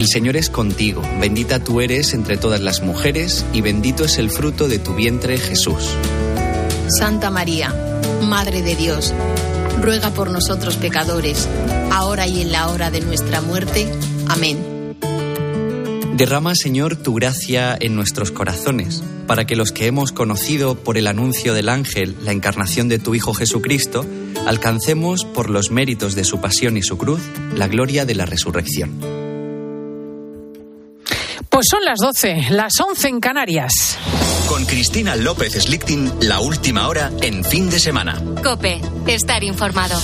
El Señor es contigo, bendita tú eres entre todas las mujeres y bendito es el fruto de tu vientre Jesús. Santa María, Madre de Dios, ruega por nosotros pecadores, ahora y en la hora de nuestra muerte. Amén. Derrama, Señor, tu gracia en nuestros corazones, para que los que hemos conocido por el anuncio del ángel la encarnación de tu Hijo Jesucristo, alcancemos por los méritos de su pasión y su cruz la gloria de la resurrección. Pues son las 12, las 11 en Canarias. Con Cristina López Slichting, la última hora en fin de semana. Cope, estar informado.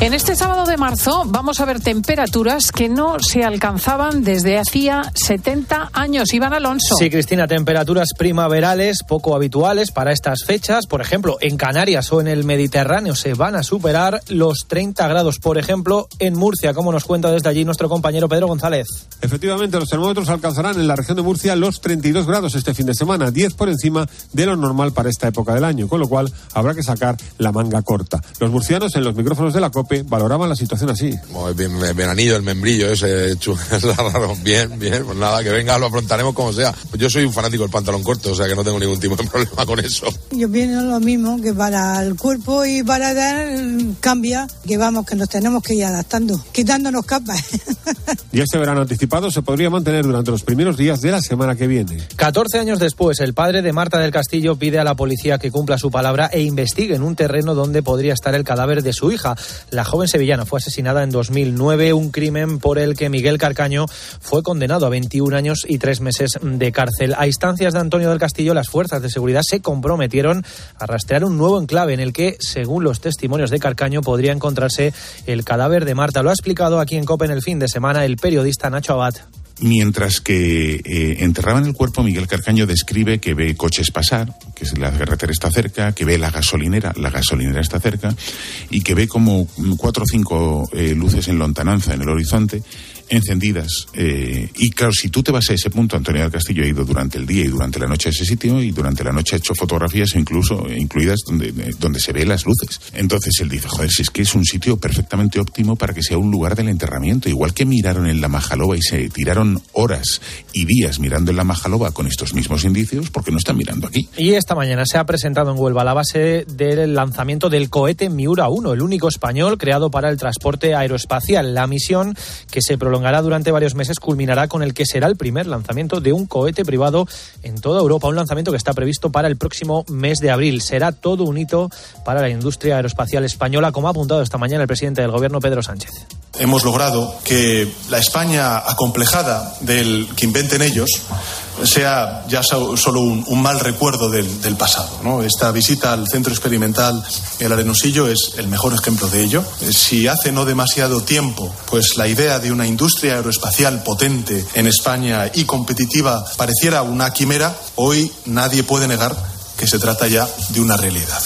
En este sábado de marzo vamos a ver temperaturas que no se alcanzaban desde hacía 70 años. Iván Alonso. Sí, Cristina, temperaturas primaverales poco habituales para estas fechas. Por ejemplo, en Canarias o en el Mediterráneo se van a superar los 30 grados, por ejemplo, en Murcia, como nos cuenta desde allí nuestro compañero Pedro González. Efectivamente, los termómetros alcanzarán en la región de Murcia los 32 grados este fin de semana, 10 por encima de lo normal para esta época del año, con lo cual habrá que sacar la manga corta. Los murcianos en los micrófonos de la COPE valoraban la situación así. Bien, veranillo, el membrillo ese, raro. Bien, bien, pues nada, que venga, lo afrontaremos como sea. Yo soy un fanático del pantalón corto, o sea que no tengo ningún tipo de problema con eso. Yo pienso lo mismo, que para el cuerpo y para dar cambia, que vamos, que nos tenemos que ir adaptando, quitándonos capas. y este verano anticipado se podría mantener durante los primeros días de la semana que viene. 14 años después, el padre de Marta del Castillo pide a la policía que cumpla su palabra e investigue en un terreno donde podría estar el cadáver de su hija. La joven sevillana fue asesinada en 2009, un crimen por el que Miguel Carcaño fue condenado a 21 años y tres meses de cárcel. A instancias de Antonio del Castillo, las fuerzas de seguridad se comprometieron a rastrear un nuevo enclave en el que, según los testimonios de Carcaño, podría encontrarse el cadáver de Marta. Lo ha explicado aquí en COPE en el fin de semana el periodista Nacho Abad. Mientras que eh, enterraban el cuerpo, Miguel Carcaño describe que ve coches pasar, que la carretera está cerca, que ve la gasolinera, la gasolinera está cerca, y que ve como cuatro o cinco eh, luces en lontananza en el horizonte encendidas. Eh, y claro, si tú te vas a ese punto, Antonio del Castillo ha ido durante el día y durante la noche a ese sitio y durante la noche ha hecho fotografías incluso incluidas donde, donde se ve las luces. Entonces él dice, joder, si es que es un sitio perfectamente óptimo para que sea un lugar del enterramiento. Igual que miraron en la Majaloba y se tiraron horas y días mirando en la Majaloba con estos mismos indicios, porque no están mirando aquí? Y esta mañana se ha presentado en Huelva la base del lanzamiento del cohete Miura 1, el único español creado para el transporte aeroespacial. La misión que se prolonga prolongará durante varios meses, culminará con el que será el primer lanzamiento de un cohete privado en toda Europa, un lanzamiento que está previsto para el próximo mes de abril. Será todo un hito para la industria aeroespacial española, como ha apuntado esta mañana el presidente del Gobierno, Pedro Sánchez. Hemos logrado que la España acomplejada del que inventen ellos sea ya solo un, mal recuerdo del, pasado. Esta visita al centro experimental El Arenosillo es el mejor ejemplo de ello. Si hace no demasiado tiempo, pues la idea de una industria aeroespacial potente en España y competitiva pareciera una quimera, hoy nadie puede negar que se trata ya de una realidad.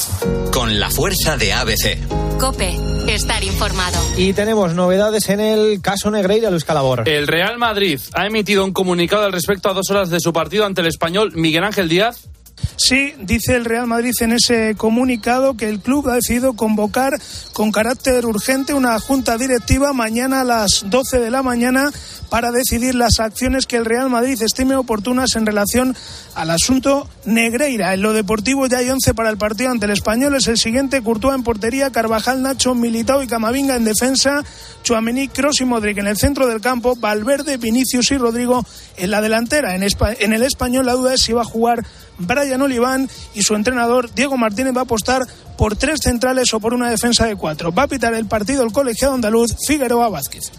Con la fuerza de ABC. Cope, estar informado. Y tenemos novedades en el caso Negreira, Luis Calabor. El Real Madrid ha emitido un comunicado al respecto a dos horas de su partido ante el español Miguel Ángel Díaz Sí, dice el Real Madrid en ese comunicado que el club ha decidido convocar con carácter urgente una junta directiva mañana a las 12 de la mañana para decidir las acciones que el Real Madrid estime oportunas en relación al asunto Negreira. En lo deportivo ya hay 11 para el partido ante el español. Es el siguiente: Courtois en portería, Carvajal, Nacho, Militao y Camavinga en defensa, Chuamení, Cross y Modric en el centro del campo, Valverde, Vinicius y Rodrigo en la delantera. En, en el español la duda es si va a jugar Brian Oliván y su entrenador Diego Martínez va a apostar por tres centrales o por una defensa de cuatro. Va a pitar el partido el colegiado andaluz Figueroa Vázquez.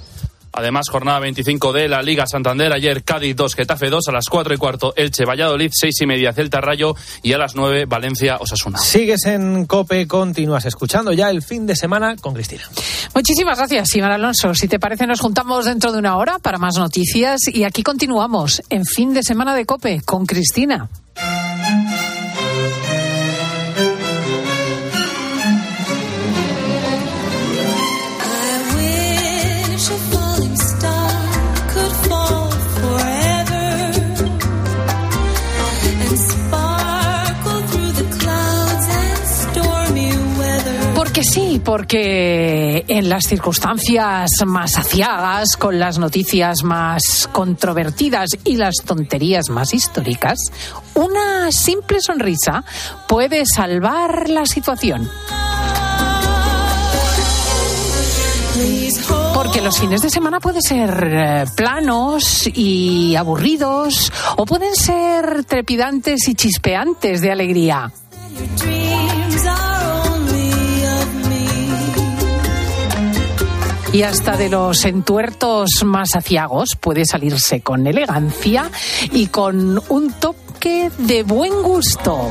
Además, jornada 25 de la Liga Santander. Ayer Cádiz 2, Getafe 2, a las 4 y cuarto Elche, Valladolid, 6 y media Celta Rayo y a las 9 Valencia Osasuna. Sigues en COPE, continúas escuchando ya el fin de semana con Cristina. Muchísimas gracias, Iván Alonso. Si te parece, nos juntamos dentro de una hora para más noticias y aquí continuamos en fin de semana de COPE con Cristina. Sí, porque en las circunstancias más aciagas, con las noticias más controvertidas y las tonterías más históricas, una simple sonrisa puede salvar la situación. Porque los fines de semana pueden ser eh, planos y aburridos o pueden ser trepidantes y chispeantes de alegría. Y hasta de los entuertos más aciagos puede salirse con elegancia y con un toque de buen gusto.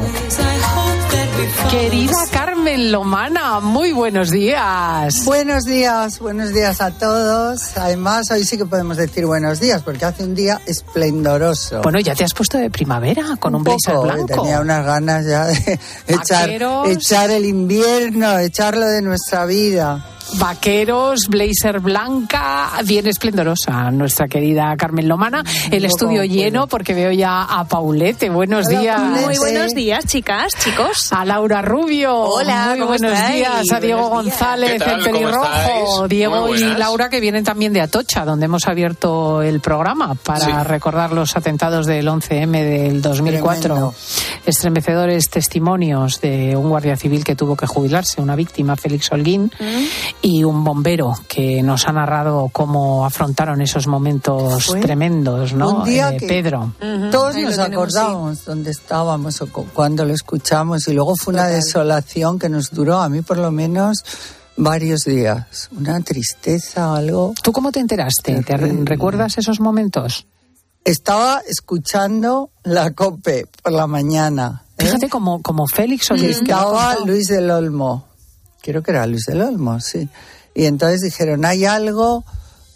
Querida Carmen Lomana, muy buenos días. Buenos días, buenos días a todos. Además, hoy sí que podemos decir buenos días porque hace un día esplendoroso. Bueno, ya te has puesto de primavera con un, un blazer poco, blanco. Tenía unas ganas ya de echar, echar el invierno, echarlo de nuestra vida. Vaqueros, blazer blanca, bien esplendorosa, nuestra querida Carmen Lomana. El estudio lleno porque veo ya a Paulete. Buenos Hola, días. Paulete. Muy buenos días, chicas, chicos. A Laura Rubio. Hola, Muy ¿cómo buenos estáis? días. A Diego Buenos. González, el ¿Cómo pelirrojo. Diego y. Laura que vienen también de Atocha, donde hemos abierto el programa para Sí. recordar los atentados del 11M del 2004. Tremendo. Estremecedores testimonios de un guardia civil que tuvo que jubilarse, una víctima, Félix Holguín, y un bombero que nos ha narrado cómo afrontaron esos momentos Fue tremendos, ¿no? un día Eh, que- Pedro. Todos Ahí nos tenemos, acordamos dónde estábamos o cu- cuando lo escuchamos y luego fue una desolación que nos duró, a mí por lo menos, varios días. Una tristeza, algo. ¿Tú cómo te enteraste? ¿Te Terrible. recuerdas esos momentos? Estaba escuchando la COPE por la mañana. ¿eh? Fíjate como, como Félix lo ha Estaba. Luis del Olmo. Creo que era Luis del Olmo, sí. Y entonces dijeron, hay algo...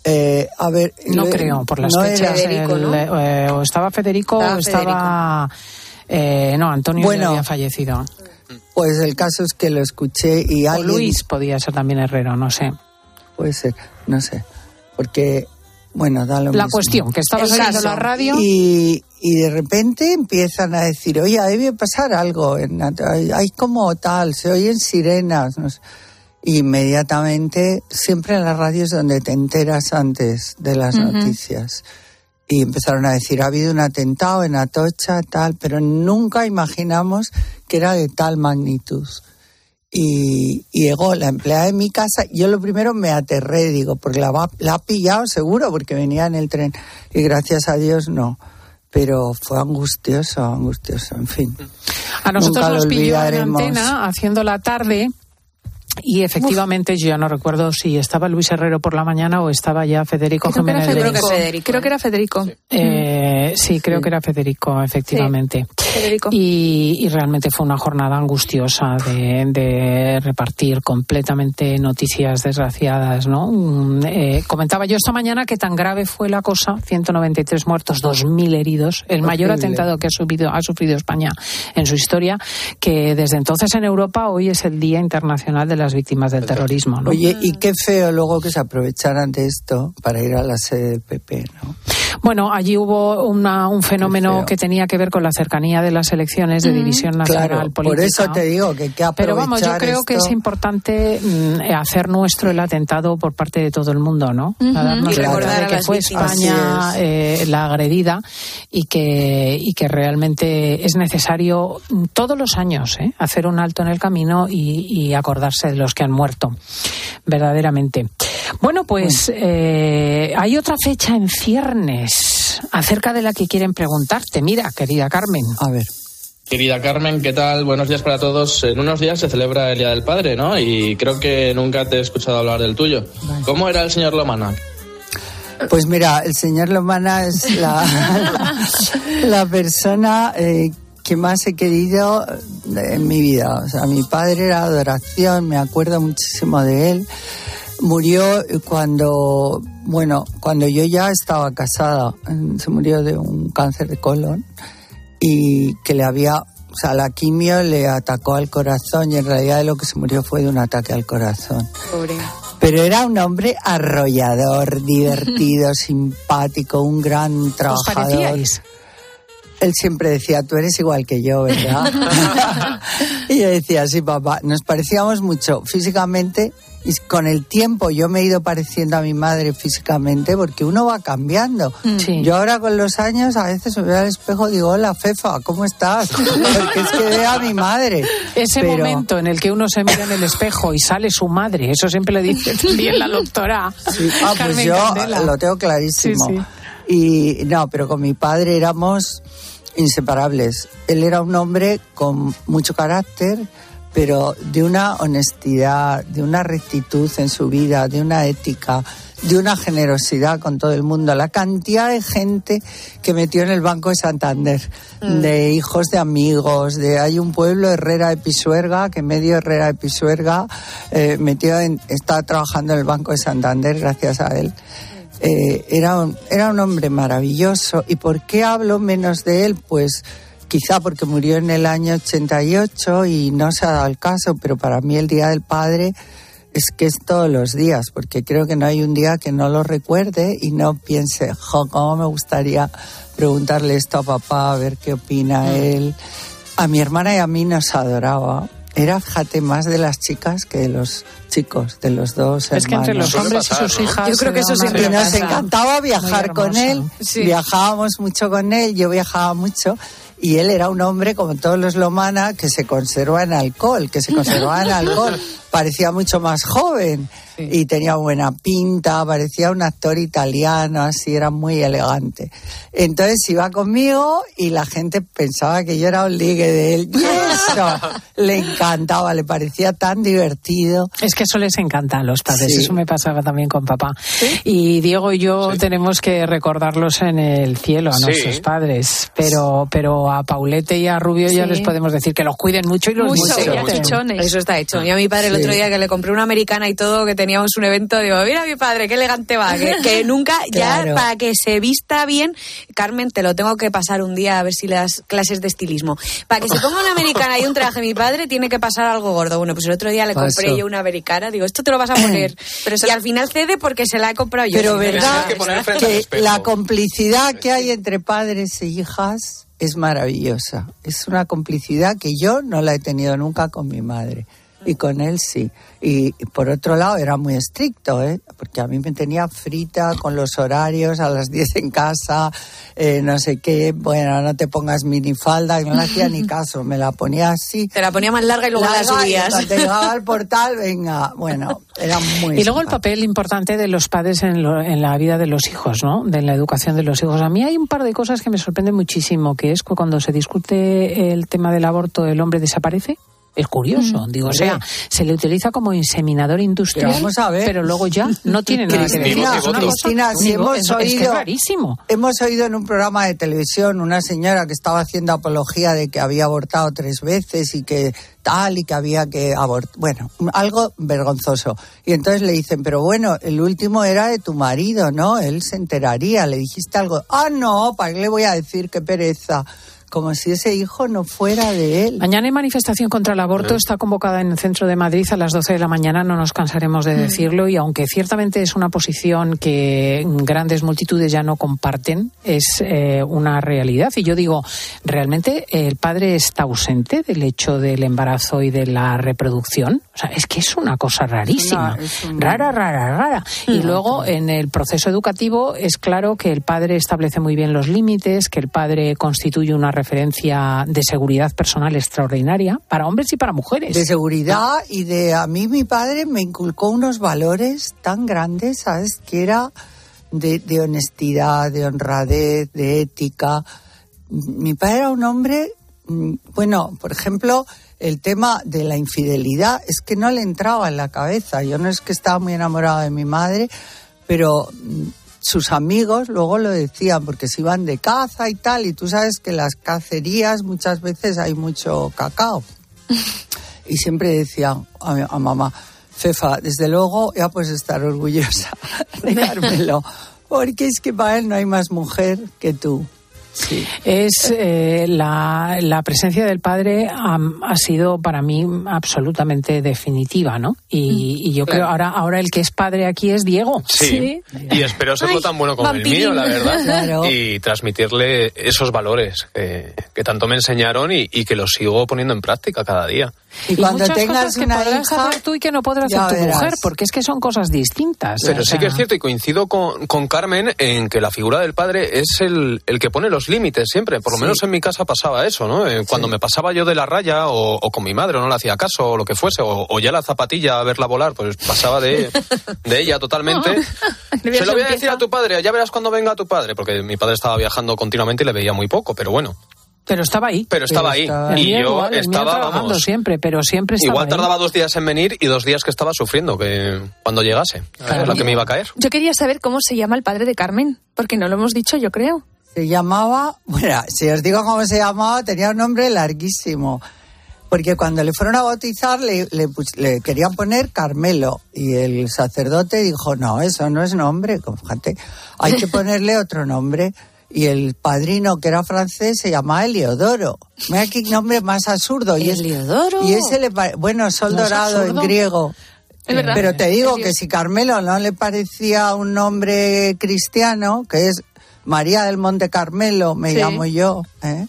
eh, a ver... No le- creo, por las no fechas. Federico, el- ¿no? eh, o estaba Federico Estaba o estaba. eh, no, Antonio ya Bueno. había fallecido. Pues el caso es que lo escuché y O alguien... Luis podía ser también Herrero, no sé. Puede ser, no sé. Porque, bueno, da lo La mismo. cuestión, que oyendo caso. la radio. Y, y de repente empiezan a decir, oye, debe pasar algo, hay, hay como tal, se oyen sirenas. no sé. Inmediatamente, siempre en la radio es donde te enteras antes de las noticias. Y empezaron a decir, ha habido un atentado en Atocha, tal, pero nunca imaginamos que era de tal magnitud. Y, y llegó la empleada de mi casa. Yo lo primero me aterré, digo, porque la, va- la ha pillado seguro, porque venía en el tren. Y gracias a Dios no. Pero fue angustioso, angustioso, en fin. A nosotros Nunca nos pilló en antena haciendo la tarde. Y efectivamente, yo ya no recuerdo si estaba Luis Herrero por la mañana o estaba ya Federico Creo que Jiménez. Federico. León. Federico, Creo ¿eh? que era Federico. Eh, sí, creo que era Federico, efectivamente. Federico. Y, y realmente fue una jornada angustiosa de, de repartir completamente noticias desgraciadas, ¿no? Mm, eh, comentaba yo esta mañana que tan grave fue la cosa, 193 muertos, 2.000 heridos, el mayor Horrible. atentado que ha, subido, ha sufrido España en su historia, que desde entonces en Europa hoy es el Día Internacional de las Víctimas del Terrorismo, ¿no? Oye, y qué feo luego que se aprovecharan de esto para ir a la sede del PP, ¿no? Bueno, allí hubo una- un fenómeno que tenía que ver con la cercanía de las elecciones de división nacional Claro, política. por eso te digo que que aprovechar Pero vamos, yo creo que esto. es importante mm, hacer nuestro el atentado por parte de todo el mundo, ¿no? Ujú. A darnos Y cuenta recordar de a que fue víctimas. España Así eh, la agredida y que, y que realmente es necesario mm, todos los años ¿eh? hacer un alto en el camino y, y acordarse de los que han muerto, verdaderamente. Bueno, pues eh, hay otra fecha en ciernes acerca de la que quieren preguntarte. Mira, querida Carmen. A ver. Querida Carmen, ¿qué tal? Buenos días para todos. En unos días se celebra el Día del Padre, ¿no? Y creo que nunca te he escuchado hablar del tuyo. ¿Cómo era el señor Lomana? Pues mira, el señor Lomana es la, la persona eh, que más he querido en mi vida. O sea, mi padre era adoración, me acuerdo muchísimo de él. Murió cuando, bueno, cuando yo ya estaba casada. Se murió de un cáncer de colon y que le había, o sea, la quimio le atacó al corazón y en realidad lo que se murió fue de un ataque al corazón. Pobre. Pero era un hombre arrollador, divertido, simpático, un gran ¿Os trabajador. parecíais? Él siempre decía, tú eres igual que yo, ¿verdad? y yo decía, sí, papá, nos parecíamos mucho físicamente y con el tiempo yo me he ido pareciendo a mi madre físicamente porque uno va cambiando. Mm. Yo ahora con los años a veces me veo al espejo y digo, hola Fefa, ¿cómo estás? Porque es que veo a mi madre. Ese Pero- momento en el que uno se mira en el espejo y sale su madre, eso siempre le dice también la doctora Sí, ah, pues Carmen yo Candela. lo tengo clarísimo. Sí, Y no, pero con mi padre éramos inseparables. Él era un hombre con mucho carácter, pero de una honestidad, de una rectitud en su vida, de una ética, de una generosidad con todo el mundo. La cantidad de gente que metió en el Banco de Santander, de hijos de amigos, de hay un pueblo Herrera de Pisuerga, que medio Herrera de Pisuerga eh, metió en, está trabajando en el Banco de Santander gracias a él. Eh, era, un, era un hombre maravilloso. ¿Y por qué hablo menos de él? Pues quizá porque murió en el año 88 y no se ha dado el caso, pero para mí el Día del Padre es que es todos los días, porque creo que no hay un día que no lo recuerde y no piense, jo, cómo me gustaría preguntarle esto a papá, a ver qué opina él. A mi hermana y a mí nos adoraba. Era, fíjate, más de las chicas que de los chicos, de los dos Es que entre hermanos. los hombres y sus hijas. Yo creo que eso una nos encantaba viajar con él. Viajábamos mucho con él, yo viajaba mucho. Y él era un hombre, como todos los Lomana, que se conserva en alcohol, que se conservaba en alcohol. Parecía mucho más joven y tenía buena pinta, parecía un actor italiano, así, era muy elegante. Entonces iba conmigo y la gente pensaba que yo era un ligue de él. Y eso le encantaba, le parecía tan divertido. Es que eso les encanta a los padres, Sí. eso me pasaba también con papá. Y Diego y yo tenemos que recordarlos en el cielo a Sí. nuestros padres, pero pero a Paulete y a Rubio ya Sí. les podemos decir que los cuiden mucho y los Mucho, chichones. Eso está hecho. Y a mi padre el Sí. otro día que le compré una americana y todo, que teníamos un evento, digo, mira mi padre, qué elegante va, que, que nunca, Claro. ya para que se vista bien, Carmen, te lo tengo que pasar un día a ver si le das clases de estilismo. Para que se ponga una americana y un traje mi padre, tiene que pasar algo gordo. Bueno, pues el otro día le Paso. compré yo una americana, digo, esto te lo vas a poner. Pero y al final cede porque se la he comprado yo. Pero verdad que la complicidad que hay entre padres e hijas es maravillosa. Es una complicidad que yo no la he tenido nunca con mi madre. Y con él sí. Y por otro lado era muy estricto, ¿eh? porque a mí me tenía frita con los horarios, a las 10 en casa, eh, no sé qué, bueno, no te pongas minifalda, y no le hacía ni caso, me la ponía así. Te la ponía más larga y luego la Larga, y subías. cuando llegaba al portal, venga, bueno, era muy... Y luego el papel importante de los padres en, lo- en la vida de los hijos, ¿no? De la educación de los hijos. A mí hay un par de cosas que me sorprenden muchísimo, que es que cuando se discute el tema del aborto, el hombre desaparece. Es curioso, Mm, digo, o sea, se le utiliza como inseminador industrial, Pero vamos a ver. pero luego ya no tiene nada que ver. Cristina, si hemos es- es que es oído, rarísimo. hemos oído en un programa de televisión una señora que estaba haciendo apología de que había abortado tres veces y que tal y que había que abortar, bueno, algo vergonzoso. Y entonces le dicen, pero bueno, el último era de tu marido, ¿no? Él se enteraría, le dijiste algo. Ah, no, ¿para qué le voy a decir qué pereza? Como si ese hijo no fuera de él. Mañana hay manifestación contra el aborto, está convocada en el centro de Madrid a las 12 de la mañana, no nos cansaremos de decirlo, y aunque ciertamente es una posición que grandes multitudes ya no comparten, es eh, una realidad. Y yo digo, ¿realmente el padre está ausente del hecho del embarazo y de la reproducción? O sea, es que es una cosa rarísima, No, es un- rara, rara, rara. Y luego en el proceso educativo es claro que el padre establece muy bien los límites, que el padre constituye una referencia de seguridad personal extraordinaria para hombres y para mujeres. De seguridad y de a mí mi padre me inculcó unos valores tan grandes, ¿sabes? Que era de, de honestidad, de honradez, de ética. Mi padre era un hombre, mm, bueno, por ejemplo, el tema de la infidelidad es que no le entraba en la cabeza. Yo no es que estaba muy enamorado de mi madre, pero mm, sus amigos luego lo decían porque se iban de caza y tal, y tú sabes que en las cacerías muchas veces hay mucho cacao. Y siempre decían a, mi- a mamá, Fefa, desde luego ya puedes estar orgullosa de dármelo, porque es que para él no hay más mujer que tú. Es eh, la, la presencia del padre ha sido para mí absolutamente definitiva, ¿no? Y, y yo creo ahora ahora el que es padre aquí es Diego. Sí. Y espero serlo tan bueno como el mío, la verdad. Claro. Y transmitirle esos valores que, que tanto me enseñaron y, y que los sigo poniendo en práctica cada día. Y, cuando muchas tengas cosas que una podrás hija, hacer tú y que no podrás hacer tu verás. mujer, porque es que son cosas distintas. Pero o sí que es cierto y coincido con, con Carmen en que la figura del padre es el, el que pone los límites siempre. Por lo Sí. menos en mi casa pasaba eso, ¿no? Eh, Cuando me pasaba yo de la raya o, o con mi madre o no le hacía caso o lo que fuese, o, o ya la zapatilla a verla volar, pues pasaba de, de ella totalmente. Se lo voy a decir a tu padre, ya verás cuando venga tu padre, porque mi padre estaba viajando continuamente y le veía muy poco, pero bueno. Pero estaba ahí. Pero estaba ahí. Y yo igual, estaba, vamos, siempre, pero siempre estaba Igual ahí. tardaba dos días en venir y dos días que estaba sufriendo que cuando llegase. Es lo que me iba a caer. Yo quería saber cómo se llama el padre de Carmen, porque no lo hemos dicho, yo creo. Se llamaba, bueno, si os digo cómo se llamaba, tenía un nombre larguísimo. Porque cuando le fueron a bautizar le, le le querían poner Carmelo y el sacerdote dijo, no, eso no es nombre, fíjate, hay que ponerle otro nombre. Y el padrino, que era francés, se llamaba Eliodoro. Mira qué nombre más absurdo. Y es-. Y ese le bueno, sol ¿No es dorado en griego. Es verdad. Pero te digo que si Carmelo no le parecía un nombre cristiano, que es María del Monte Carmelo, me Sí. llamo yo, ¿eh?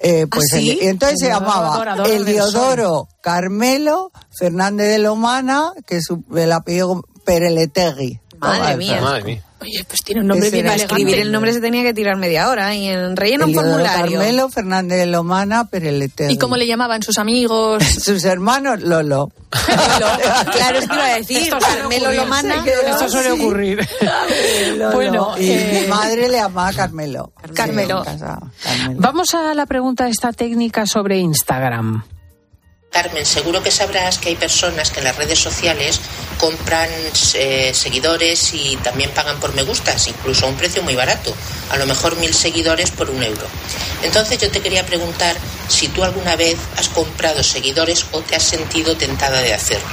Eh, pues ¿Ah, sí? el- y entonces se llamaba adorador Eliodoro Carmelo Fernández de Lomana, que es su- el apellido Pereletegui. Madre mía. Madre mía. Oye, pues tiene un nombre bien Para elegante. escribir el nombre se tenía que tirar media hora y en relleno un formulario. Carmelo Fernández de Lomana Pereletegui. ¿Y cómo le llamaban sus amigos? Sus hermanos Lolo. Claro, es que iba a decir, Esto Carmelo. Lomana. Esto suele ocurrir. Lolo. Bueno, y eh, mi madre le llamaba Carmelo. Carmelo. Carmelo. Vamos a la pregunta esta técnica sobre Instagram. Carmen, seguro que sabrás que hay personas que en las redes sociales compran eh, seguidores y también pagan por me gustas, incluso a un precio muy barato, a lo mejor mil seguidores por un euro. Entonces yo te quería preguntar si tú alguna vez has comprado seguidores o te has sentido tentada de hacerlo.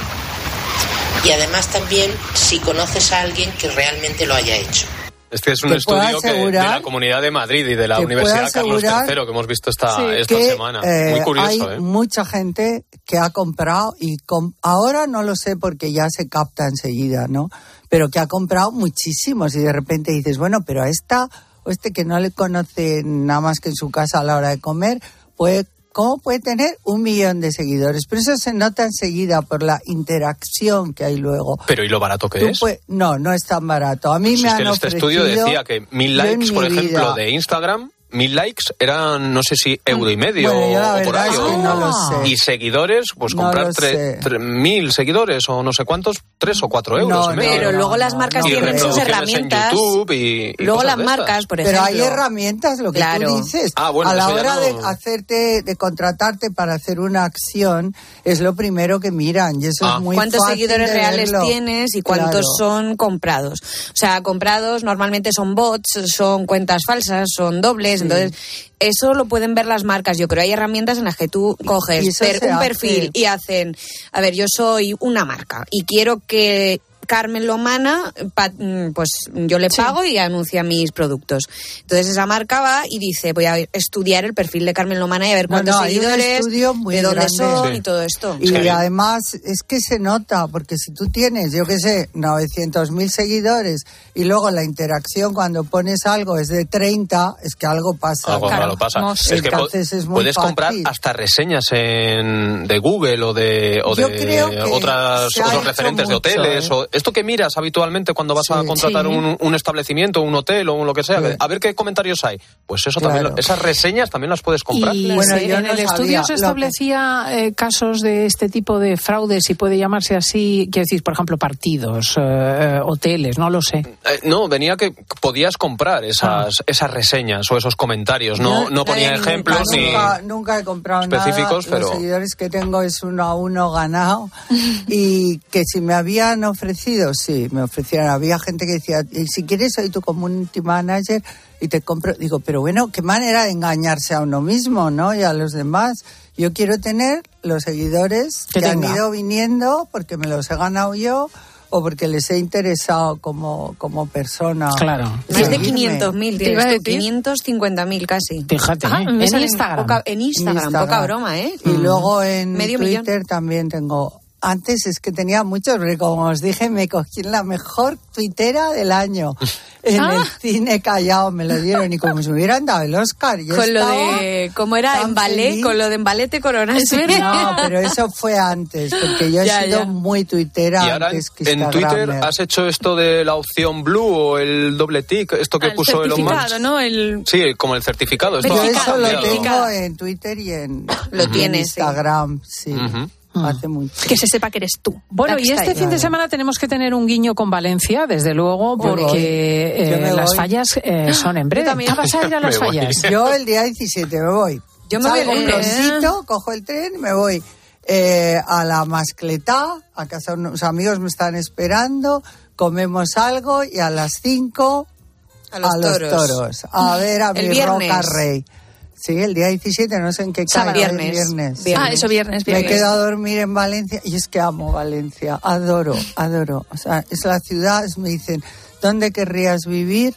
Y además también si conoces a alguien que realmente lo haya hecho. Este es un estudio que, de la Comunidad de Madrid y de la Universidad Carlos III que hemos visto esta, Sí, esta que, semana. eh, Muy curioso, hay ¿eh? mucha gente que ha comprado y com- ahora no lo sé porque ya se capta enseguida, ¿no? Pero que ha comprado muchísimos y de repente dices, bueno, pero a esta o este que no le conoce nada más que en su casa a la hora de comer, puede, ¿cómo puede tener un millón de seguidores? Pero eso se nota enseguida por la interacción que hay luego. Pero ¿y lo barato que Tú es? puedes- no, no es tan barato. A mí Pues me es han que en este ofrecido... estudio decía que mil likes, por ejemplo, vida- de Instagram, mil likes eran, no sé si euro y medio Bueno, yo la o por ahí. es que no lo sé. Y seguidores, pues No comprar tre- mil seguidores o no sé cuántos, tres o cuatro euros. No, y medio. Pero luego las marcas tienen sus herramientas. En YouTube y, y Luego cosas las marcas, por Pero ejemplo. hay herramientas, lo que Claro. tú dices. Ah, bueno, a la hora no- de hacerte, de contratarte para hacer una acción, es lo primero que miran. Y eso Ah. es muy cuántos fácil seguidores reales verlo. tienes y cuántos Claro. son comprados. O sea, comprados normalmente son bots, son cuentas falsas, son dobles, entonces eso lo pueden ver las marcas. Yo creo hay herramientas en las que tú coges per- un hace. perfil y hacen, a ver, yo soy una marca y quiero que Carmen Lomana, pa- mm, pues yo le pago y anuncia mis productos. Entonces esa marca va y dice, voy a estudiar el perfil de Carmen Lomana y a ver cuántos no, seguidores, de dónde grande. son Sí. y todo esto. Y además es que se nota, porque si tú tienes, yo qué sé, 900.000 seguidores y luego la interacción cuando pones algo es de 30, es que algo pasa. Algo raro pasa. Es que po- Entonces es muy puedes comprar hasta reseñas en, de Google o de, o otras, otros referentes de hoteles. ¿eh? o Esto que miras habitualmente cuando vas a contratar Sí. un, un establecimiento, un hotel o un lo que sea, a ver qué comentarios hay. Pues eso también, Claro. lo- esas reseñas también las puedes comprar. Y Bueno, se- yo en no el estudio se que- establecía eh, casos de este tipo de fraude, si puede llamarse así, quiero decir, por ejemplo, partidos, eh, hoteles, no lo sé. Eh, no, venía que podías comprar esas, esas reseñas o esos comentarios. No, no ponía nunca- ejemplos ni. nunca, nunca he comprado específicos, nada. pero- Los seguidores que tengo es uno a uno ganado. y que si me habían ofrecido, sí, me ofrecieron. Había gente que decía, "Y si quieres soy tu community manager y te compro. Digo, pero bueno, qué manera de engañarse a uno mismo, ¿no? Y a los demás. Yo quiero tener los seguidores Que que, han ido viniendo porque me los he ganado yo o porque les he interesado como, como persona. Claro. Más de Seguirme. 500.000, Te iba a tienes tú, 550.000 casi. Fíjate, Ah, ¿eh? en Instagram. Poca- en Instagram, Instagram. poca broma, ¿eh? Y luego en Medio Twitter también tengo. Antes es que tenía muchos, porque como os dije, me cogí la mejor tuitera del año. En Ah. el cine callado me lo dieron y como si me hubieran dado el Oscar. Yo Con lo de, ¿cómo era? En ballet, feliz. con lo de en ballet te coronaste. No, pero eso fue antes, porque yo he Ya, sido ya. muy tuitera Y ahora en, antes que en Twitter has hecho esto de la opción blue o el doble tick, esto que El puso Elon Musk. ¿no? El... Sí, como el certificado. Esto Yo eso lo tengo en Twitter y en, Lo en tienes, sí. Instagram, sí. Ujú. Hace mucho. Que se sepa que eres tú. Bueno, y este ahí. fin de semana tenemos que tener un guiño con Valencia, desde luego, voy. porque eh, las voy. fallas eh, son en breve. también. ¿Qué vas a ir a las voy. fallas? Yo el día 17 me voy. Yo me voy Salgo el lunes. prontito, cojo el tren y me voy eh, a la Mascletá, a casa de unos amigos me están esperando, comemos algo y a las 5 A los toros. toros. A ver a El mi viernes. Roca Rey. Sí, el día 17, no sé en qué cae. Viernes. viernes. Viernes. Ah, eso viernes, Me he viernes. quedado a dormir en Valencia y es que amo Valencia, adoro, adoro. O sea, es la ciudad, es- me dicen, ¿dónde querrías vivir?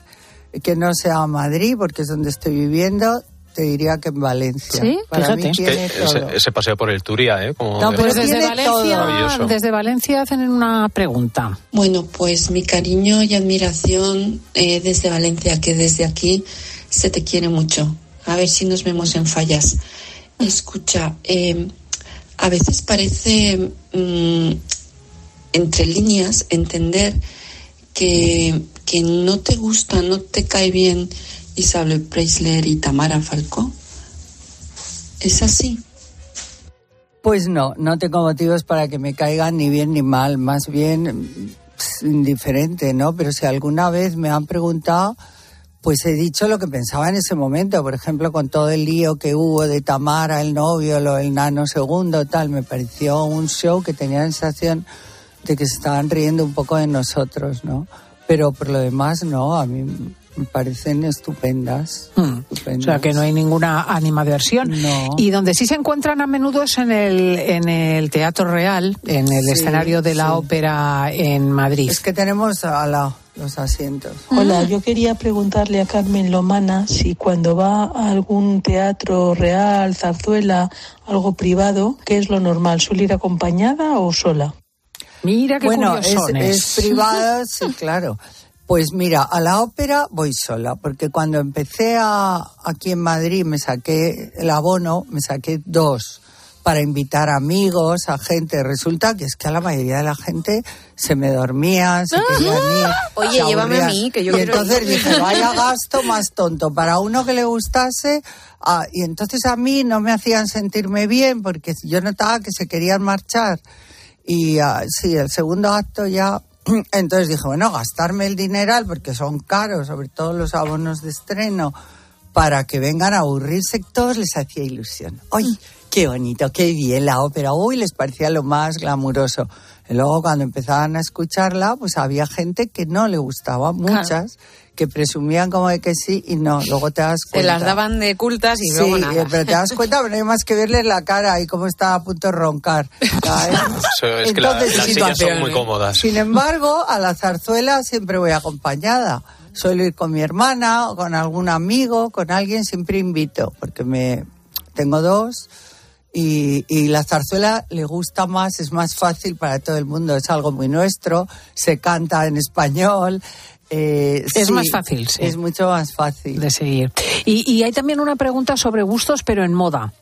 Que no sea Madrid, porque es donde estoy viviendo, te diría que en Valencia. Sí, Para mí fíjate. Es tiene que todo. ese, ese paseo por el Turia, ¿eh? Como No, de- pero Pues desde. Valencia, desde Valencia hacen una pregunta. Bueno, pues mi cariño y admiración eh, desde Valencia, que desde aquí se te quiere mucho. A ver si nos vemos en fallas. Escucha, eh, a veces parece mm, entre líneas entender que, que no te gusta, no te cae bien Isabel Preisler y Tamara Falcó. ¿Es así? Pues no, no tengo motivos para que me caigan ni bien ni mal, más bien pss, indiferente, ¿no? Pero si alguna vez me han preguntado, pues he dicho lo que pensaba en ese momento. Por ejemplo, con todo el lío que hubo de Tamara, el novio, lo del nanosegundo, tal, me pareció un show que tenía la sensación de que se estaban riendo un poco de nosotros, ¿no? Pero por lo demás, no, a mí me parecen estupendas. Hmm. O sea, que no hay ninguna animadversión. No. Y donde sí se encuentran a menudo es en el, en el Teatro Real, en el Sí, escenario de la sí. ópera en Madrid. Es que tenemos a la- los asientos. Hola, yo quería preguntarle a Carmen Lomana si cuando va a algún teatro real, zarzuela, algo privado, ¿qué es lo normal? ¿Suele ir acompañada o sola? Mira qué bueno, es, es privado, sí, claro. Pues mira, a la ópera voy sola, porque cuando empecé a, aquí en Madrid me saqué el abono, me saqué dos para invitar amigos, a gente. Resulta que es que a la mayoría de la gente se me dormía, se querían ir. Oye, se llévame a mí, que yo Y quiero entonces ir. dije, vaya gasto más tonto. Para uno que le gustase, ah, y entonces a mí no me hacían sentirme bien, porque yo notaba que se querían marchar. Y ah, sí, el segundo acto ya. Entonces dije, bueno, gastarme el dineral, porque son caros, sobre todo los abonos de estreno, para que vengan a aburrirse, todos les hacía ilusión. ¡Ay, qué bonito, qué bien la ópera! Uy, les parecía lo más glamuroso. Y luego cuando empezaban a escucharla, pues había gente que no le gustaba, muchas, que presumían como de que sí y no. Luego te das Se cuenta. las daban de cultas y Sí, luego nada. pero te das cuenta, pero no hay más que verles la cara y cómo está a punto de roncar. ¿sabes? Eso es que la- Entonces, las sí, sillas son muy cómodas. Sin embargo, a la zarzuela siempre voy acompañada. Suelo ir con mi hermana o con algún amigo, con alguien, siempre invito, porque me tengo dos y, y la zarzuela le gusta más, es más fácil para todo el mundo, es algo muy nuestro, se canta en español. eh, Es sí, más fácil, sí. Es mucho más fácil. de seguir. Y, y hay también una pregunta sobre gustos, pero en moda.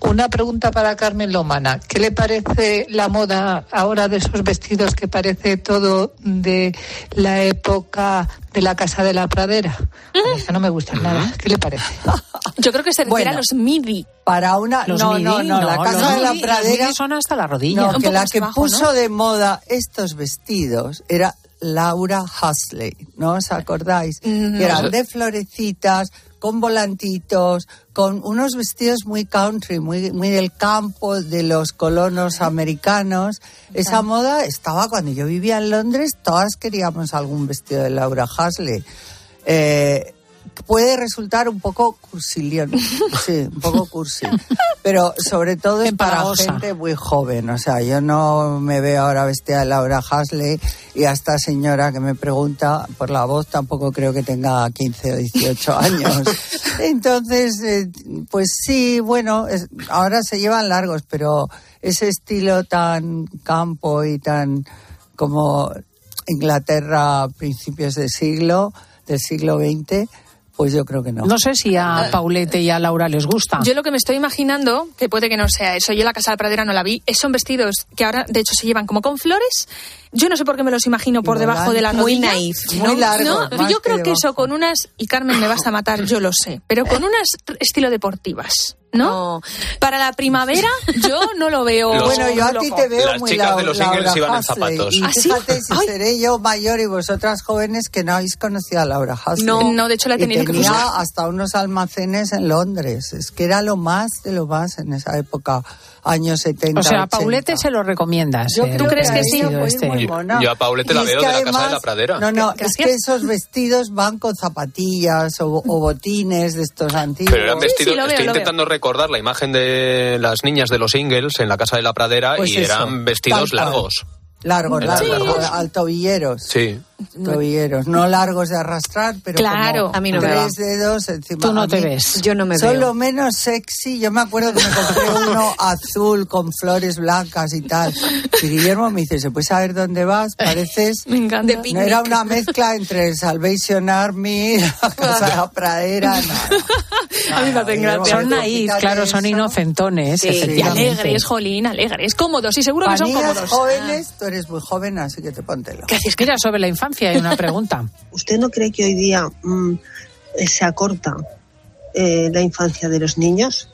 Una pregunta para Carmen Lomana. ¿Qué le parece la moda ahora de esos vestidos que parece todo de la época de la Casa de la Pradera? A mí eso no me gusta nada. ¿Qué le parece? Yo creo que se refiere a Bueno. los midi. Para una. Los no, midi, no, no, la Casa los de la los Pradera. midi son hasta la rodilla. No, que la que abajo, puso ¿no? de moda estos vestidos era Laura Husley, ¿no os acordáis? Mm, Que eran de florecitas, con volantitos, con unos vestidos muy country, muy, muy del campo, de los colonos americanos. Esa moda estaba cuando yo vivía en Londres, todas queríamos algún vestido de Laura Husley. Eh, puede resultar un poco cursilión, sí, un poco cursi, pero sobre todo es para gente muy joven, o sea, yo no me veo ahora vestida de Laura Hasley y a esta señora que me pregunta por la voz tampoco creo que tenga 15 o 18 años. Entonces, eh, pues sí, bueno, es- ahora se llevan largos, pero ese estilo tan campo y tan como Inglaterra a principios de siglo, del siglo XX, pues yo creo que no. No sé si a Paulete y a Laura les gusta. Yo lo que me estoy imaginando, que puede que no sea eso, yo en la Casa de la Pradera no la vi, es- son vestidos que ahora de hecho se llevan como con flores. Yo no sé por qué me los imagino por debajo de la muy rodilla. naif, muy largos, No, más yo creo que eso con unas, y Carmen me vas a matar, yo lo sé, pero con unas estilo deportivas, ¿no? Para la primavera yo no lo veo. Los- Bueno, yo a ti te veo Las muy chicas de Lau- los singles Laura iban en zapatos. Y ¿Ah, sí? fíjate si Ay. seré yo mayor y vosotras jóvenes que no habéis conocido a Laura Hasley. No, no, de hecho la he tenido que tenía hasta unos almacenes en Londres. Es que era lo más de lo más en esa época, años 70. O sea, a 80. Paulete se lo recomiendas. Yo el creo crees que sí? este. muy Yo- a Paulete la veo de la Casa de la Pradera. No, no, Gracias. es que esos vestidos van con zapatillas o, o botines de estos antiguos. Pero eran vestidos, sí, veo, estoy veo. intentando recordar la imagen de las niñas de los Ingles en la casa de la pradera Pues y eso, eran vestidos largos. Largos, Sí. largos, al- al tobilleros. Sí. Tobilleros, no largos de arrastrar, pero Claro. como A mí no me tres dedos encima. Tú no te ves. Yo no me Son veo. lo menos sexy. Yo me acuerdo que me compré uno azul con flores blancas y tal. Y Guillermo me dice, ¿se puede saber dónde vas? Pareces... Me encanta. No era una mezcla entre el Salvation Army, la Casa de la Pradera. no. A mí me hacen gracia. Son quítate claro, son inocentones. Y efectivamente. alegres, jolín, alegres, cómodos, y seguro que Para son cómodos. jóvenes, tú eres muy joven, así que te póntelo. Mira, sobre la infancia hay una pregunta. ¿Usted no cree que hoy día mm, eh, se acorta eh, la infancia de los niños?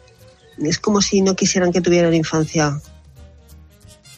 Es como si no quisieran que tuvieran infancia.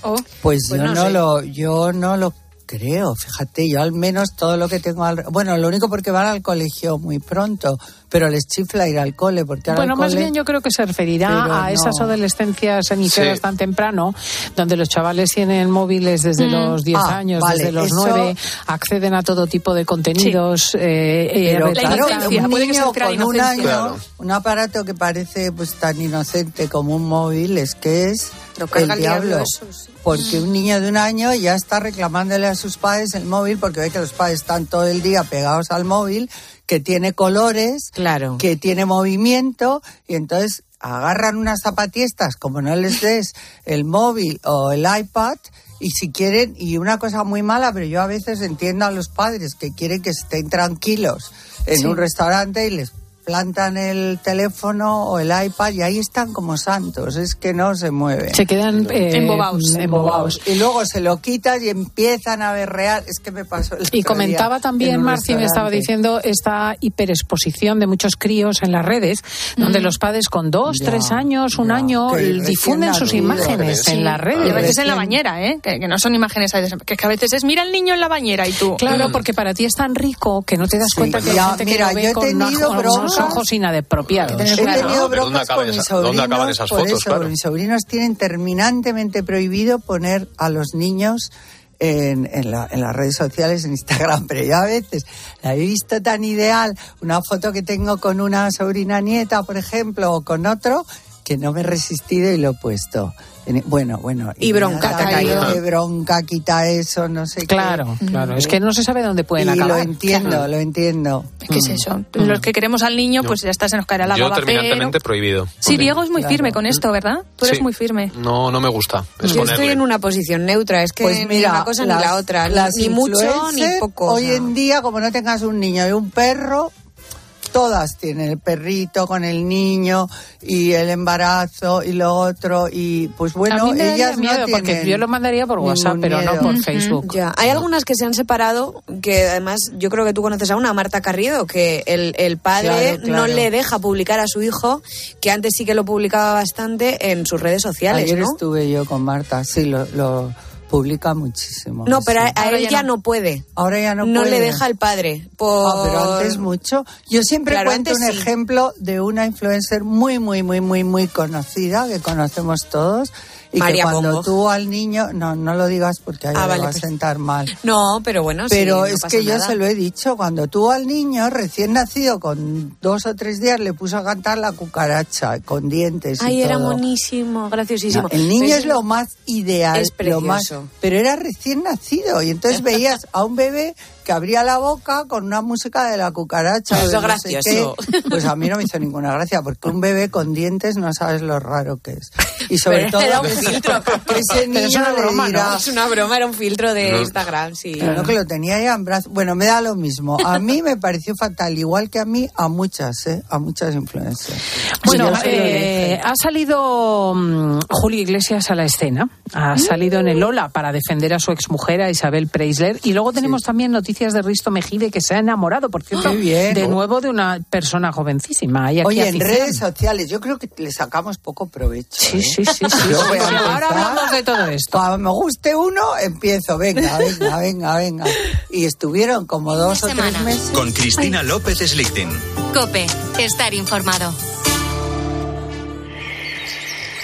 Oh, Pues, Pues yo no no sé. lo, yo no lo creo, fíjate, yo al menos todo lo que tengo al, bueno, lo único porque van al colegio muy pronto, pero les chifla ir al cole porque Bueno, al más cole- bien yo creo que se referirá Pero a no. esas adolescencias iniciadas Sí. tan temprano, donde los chavales tienen móviles desde Mm. los 10 Ah, años, vale, desde los eso- 9, acceden a todo tipo de contenidos. eh, eh, Pero claro, un puede que se niño con un año, Claro. un aparato que parece pues tan inocente como un móvil, es que es Lo carga el el diablo diablo. eso, sí. Porque un niño de un año ya está reclamándole a sus padres el móvil porque ve que los padres están todo el día pegados al móvil, que tiene colores, Claro. que tiene movimiento y entonces agarran unas zapatistas, como no les des el móvil o el iPad, y si quieren, y una cosa muy mala, pero yo a veces entiendo a los padres que quieren que estén tranquilos en Sí. un restaurante y les plantan el teléfono o el iPad y ahí están como santos, es que no se mueven. Se quedan eh, Embobaos. embobaos. Y luego se lo quitas y empiezan a berrear. Es que me pasó el Y otro comentaba en también, Marci, me estaba diciendo esta hiperexposición de muchos críos en las redes, donde los padres con dos, Ya, tres años, un ya, año, que difunden sus imágenes Sí. en las Y a redes. veces en la bañera, ¿eh? Que, que no son imágenes, que, es que a veces es mira el niño en la bañera y tú. Claro, porque para ti es tan rico que no te das Sí, cuenta que ya, gente que mira, lo ve yo he tenido con unos ojos inadepropiados. He Claro. tenido ¿Pero dónde bromas acaban con mis dónde acaban esas por fotos? eso, Claro. mis sobrinos tienen terminantemente prohibido poner a los niños en, en la- en las redes sociales, en Instagram, pero yo a veces la he visto tan ideal, una foto que tengo con una sobrina nieta, por ejemplo, o con otro, que no me he resistido y lo he puesto. En- Bueno, bueno. Y bronca caído caído. de bronca, quita eso, no sé qué. Claro, claro. Es que no se sabe dónde pueden y acabar. lo entiendo, lo entiendo. ¿Qué es eso? Los que queremos al niño, pues ya está, se nos caerá la Yo baba. pero- terminantemente prohibido. Sí, Diego es muy Claro. firme con esto, ¿verdad? Tú eres Sí. muy firme. No, no me gusta. Es Yo estoy en una posición neutra, es que Pues ni mira, una cosa las- ni la otra, las ni mucho ni poco. Hoy en día, como no tengas un niño y un perro, todas tienen el perrito con el niño y el embarazo y lo otro y pues a bueno, mí me daría ellas miedo no porque tienen yo lo mandaría por WhatsApp, pero no por Facebook. Ya, hay algunas que se han separado, que además yo creo que tú conoces a una, Marta Carriedo, que el, el padre Claro, claro. no le deja publicar a su hijo, que antes sí que lo publicaba bastante en sus redes sociales, Ayer ¿no? estuve yo con Marta, sí, lo, lo publica muchísimo. No, pero a, sí. a Ahora él ya ya no. no puede. Ahora ya no No puede. le deja el padre. Por... Ah, pero antes mucho. Yo siempre Claro, cuento un sí. ejemplo de una influencer muy, muy, muy, muy, muy conocida, que conocemos todos, Y María que cuando Pombo. tú al niño, no, no lo digas porque a ella Ah, le vale, va pues- a sentar mal. No, pero bueno, Pero es que yo se lo he dicho, cuando tú al niño recién nacido con dos o tres días le puso a cantar la cucaracha con dientes. y Ay, era todo. monísimo, graciosísimo. No, el niño es lo más ideal, Es lo más, precioso. pero era recién nacido y entonces veías a un bebé que abría la boca con una música de la cucaracha. Eso de es no sé gracioso. qué. Pues a mí no me hizo ninguna gracia porque un bebé con dientes no sabes lo raro que es. Y sobre Pero todo era un filtro. ese Pero es niño una broma, dirá, ¿no? Es una broma, era un filtro de No. Instagram, sí. Claro que lo tenía ya en brazos. Bueno, me da lo mismo. A mí me pareció fatal, igual que a mí, a muchas, ¿eh? A muchas influencers. Bueno, eh, ha salido mm, Julio Iglesias a la escena. Ha salido en el Ola para defender a su exmujer, a Isabel Preisler. Y luego tenemos también noticias de Risto Mejide, que se ha enamorado, por cierto, bien. de nuevo de una persona jovencísima. Hay aquí Oye, en redes sociales, yo creo que le sacamos poco provecho. Sí, ¿eh? sí, sí, sí. Yo voy a Pero ahora hablamos de todo esto. Cuando me guste uno, empiezo. Venga, venga, venga, venga. Y estuvieron como dos o tres meses. Con Cristina López Slichting. Cope, estar informado.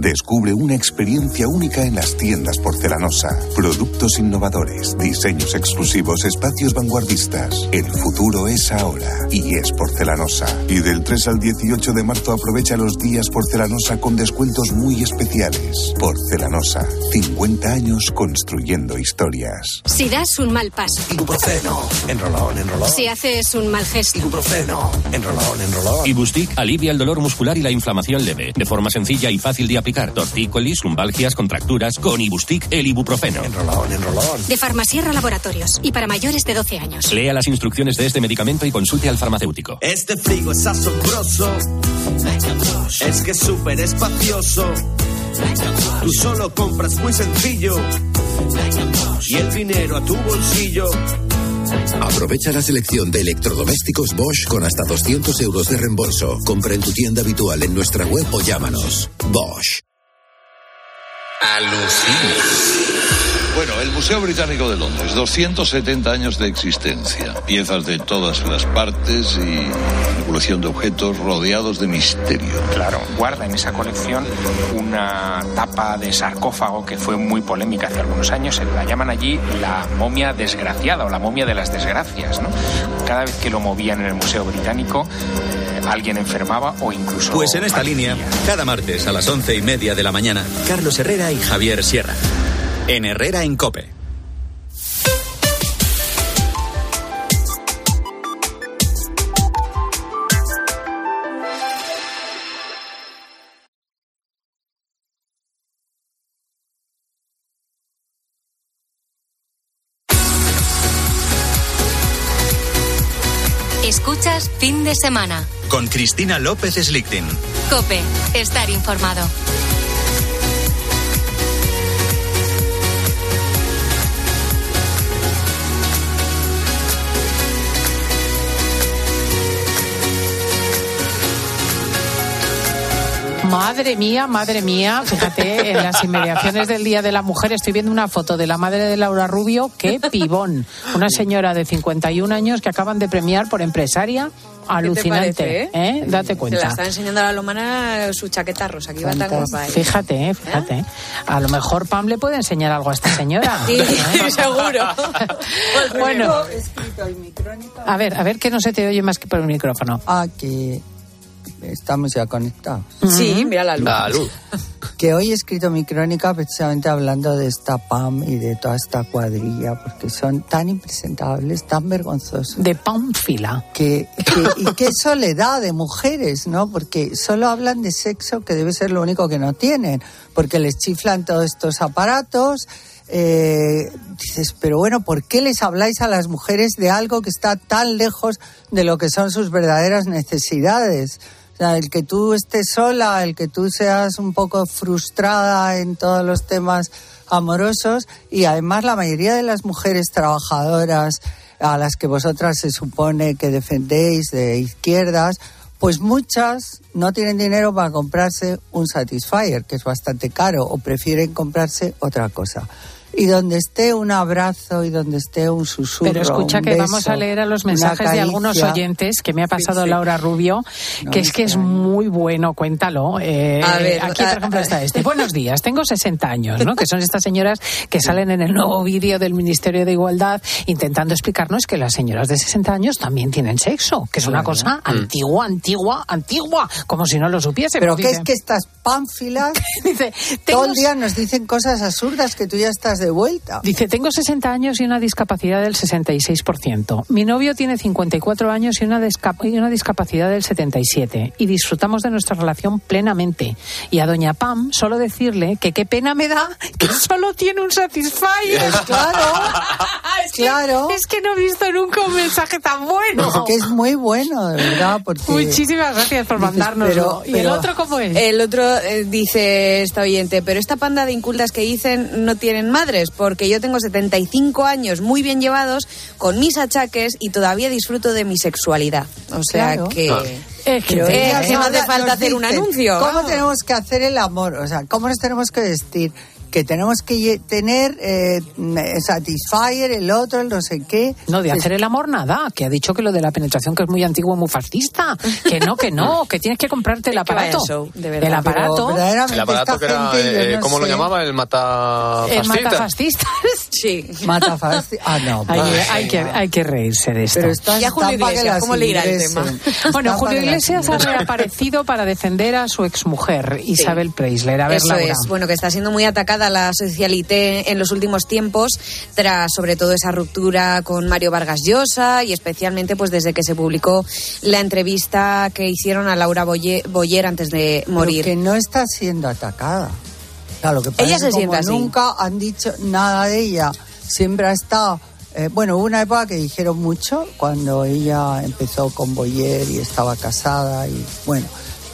Descubre una experiencia única en las tiendas porcelanosa. Productos innovadores, diseños exclusivos, espacios vanguardistas. El futuro es ahora y es porcelanosa. Y del 3 al 18 de marzo aprovecha los días porcelanosa con descuentos muy especiales. Porcelanosa, 50 años construyendo historias. Si das un mal paso, Ibuprofeno, enrolón, enrolón. si haces un mal gesto, Ibuprofeno, enrolón, enrolón. Ibustic alivia el dolor muscular y la inflamación leve, de forma sencilla y fácil de aplicar. Tortícolis, lumbalgias, contracturas, con Ibustic el ibuprofeno. Enrolón, enrolón. de Farmasierra Laboratorios y para mayores de 12 años. Lea las instrucciones de este medicamento y consulte al farmacéutico. Este frigo es asombroso. Es que es súper espacioso. Tú solo compras muy sencillo. Y el dinero a tu bolsillo. Aprovecha la selección de electrodomésticos Bosch con hasta 200 euros de reembolso. Compra en tu tienda habitual en nuestra web o llámanos. Bosch. Bueno, el Museo Británico de Londres, 270 años de existencia, piezas de todas las partes y una colección de objetos rodeados de misterio. Claro, guarda en esa colección una tapa de sarcófago que fue muy polémica hace algunos años. La llaman allí la momia desgraciada o la momia de las desgracias. ¿no? Cada vez que lo movían en el Museo Británico, eh, alguien enfermaba o incluso. Pues en esta línea, cada martes a las once y media de la mañana, Carlos Herrera y Javier Sierra. En Herrera en Cope. Escuchas fin de semana. Con Cristina López Slichting. Cope, estar informado. Madre mía, madre mía, fíjate, en las inmediaciones del Día de la Mujer estoy viendo una foto de la madre de Laura Rubio, qué pibón. Una señora de 51 años que acaban de premiar por empresaria alucinante. parece, ¿eh? Date Se la cuenta. está enseñando a la lomana su chaqueta rosa, que iba tan guapa. ¿eh? Fíjate, eh, fíjate. A lo mejor Pam le puede enseñar algo a esta señora. Sí, ¿Eh? seguro. Bueno. Mi crónica. A ver, a ver que no se te oye más que por el micrófono. Ah, que estamos ya conectados. Sí, mira la luz. La luz. Que hoy he escrito mi crónica precisamente hablando de esta PAM y de toda esta cuadrilla, porque son tan impresentables, tan vergonzosos. De Pamfila. Que, que- y qué soledad de mujeres, ¿no? Porque solo hablan de sexo, que debe ser lo único que no tienen, porque les chiflan todos estos aparatos. eh, dices, pero bueno, ¿por qué les habláis a las mujeres de algo que está tan lejos de lo que son sus verdaderas necesidades? O sea, el que tú estés sola, el que tú seas un poco frustrada en todos los temas amorosos y además la mayoría de las mujeres trabajadoras a las que vosotras se supone que defendéis de izquierdas, pues muchas no tienen dinero para comprarse un Satisfyer, que es bastante caro, o prefieren comprarse otra cosa. Y donde esté un abrazo y donde esté un susurro. Pero escucha un que beso, vamos a leer a los mensajes de algunos oyentes que me ha pasado Sí, sí. Laura Rubio, No que es que es muy bueno, cuéntalo. Eh, A ver, aquí, por ejemplo, está este. Buenos días, tengo 60 años, ¿no? Que son estas señoras que salen en el nuevo vídeo del Ministerio de Igualdad intentando explicarnos que las señoras de 60 años también tienen sexo, que es una Claro. cosa Mm. antigua, antigua, antigua, como si no lo supiese. Pero que es que estas pánfilas Dice, todo el día nos dicen cosas absurdas que tú ya estás de vuelta. Dice, tengo 60 años y una discapacidad del 66%. Mi novio tiene 54 años y una, y una discapacidad del 77%. Y disfrutamos de nuestra relación plenamente. Y a doña Pam solo decirle que qué pena me da que solo tiene un Satisfyer. Pues claro, es, que, claro. es que no he visto nunca un mensaje tan bueno. Porque es muy bueno, de verdad. Porque Muchísimas gracias por mandárnoslo. pero- ¿Y el otro cómo es? El otro eh, dice esta oyente, pero esta panda de incultas que dicen no tienen porque yo tengo 75 años muy bien llevados con mis achaques y todavía disfruto de mi sexualidad. O sea Claro. que... Claro. Es que es que no hace falta hacer un anuncio. ¿Cómo vamos. tenemos que hacer el amor? O sea, ¿cómo nos tenemos que vestir? Que tenemos que tener eh, Satisfyer, el otro, el no sé qué. No, de hacer el amor nada, que ha dicho que lo de la penetración que es muy antiguo y muy fascista. Que no, que no, que tienes que comprarte el Que aparato. show, de verdad. el aparato. Pero El aparato que era, gente, eh, no ¿cómo lo llamaba? El mata el fascista. matafascistas. Sí. Mata fácil. Ah, no. Hay, pues, hay que, hay que reírse de esto. Pero estas Ya Julio que Iglesias, ¿cómo le irá el tema? Bueno, Julio que Iglesias ha reaparecido para defender a su exmujer, Isabel Preisler. A ver, Eso Laura. es, bueno, que está siendo muy atacada la socialité en los últimos tiempos, tras sobre todo esa ruptura con Mario Vargas Llosa y especialmente pues desde que se publicó la entrevista que hicieron a Laura Boyer, Boyer antes de morir. Pero que no está siendo atacada. Claro, que Ella se siente así. nunca han dicho nada de ella, siempre ha estado... eh, bueno, hubo una época que dijeron mucho cuando ella empezó con Boyer y estaba casada y bueno,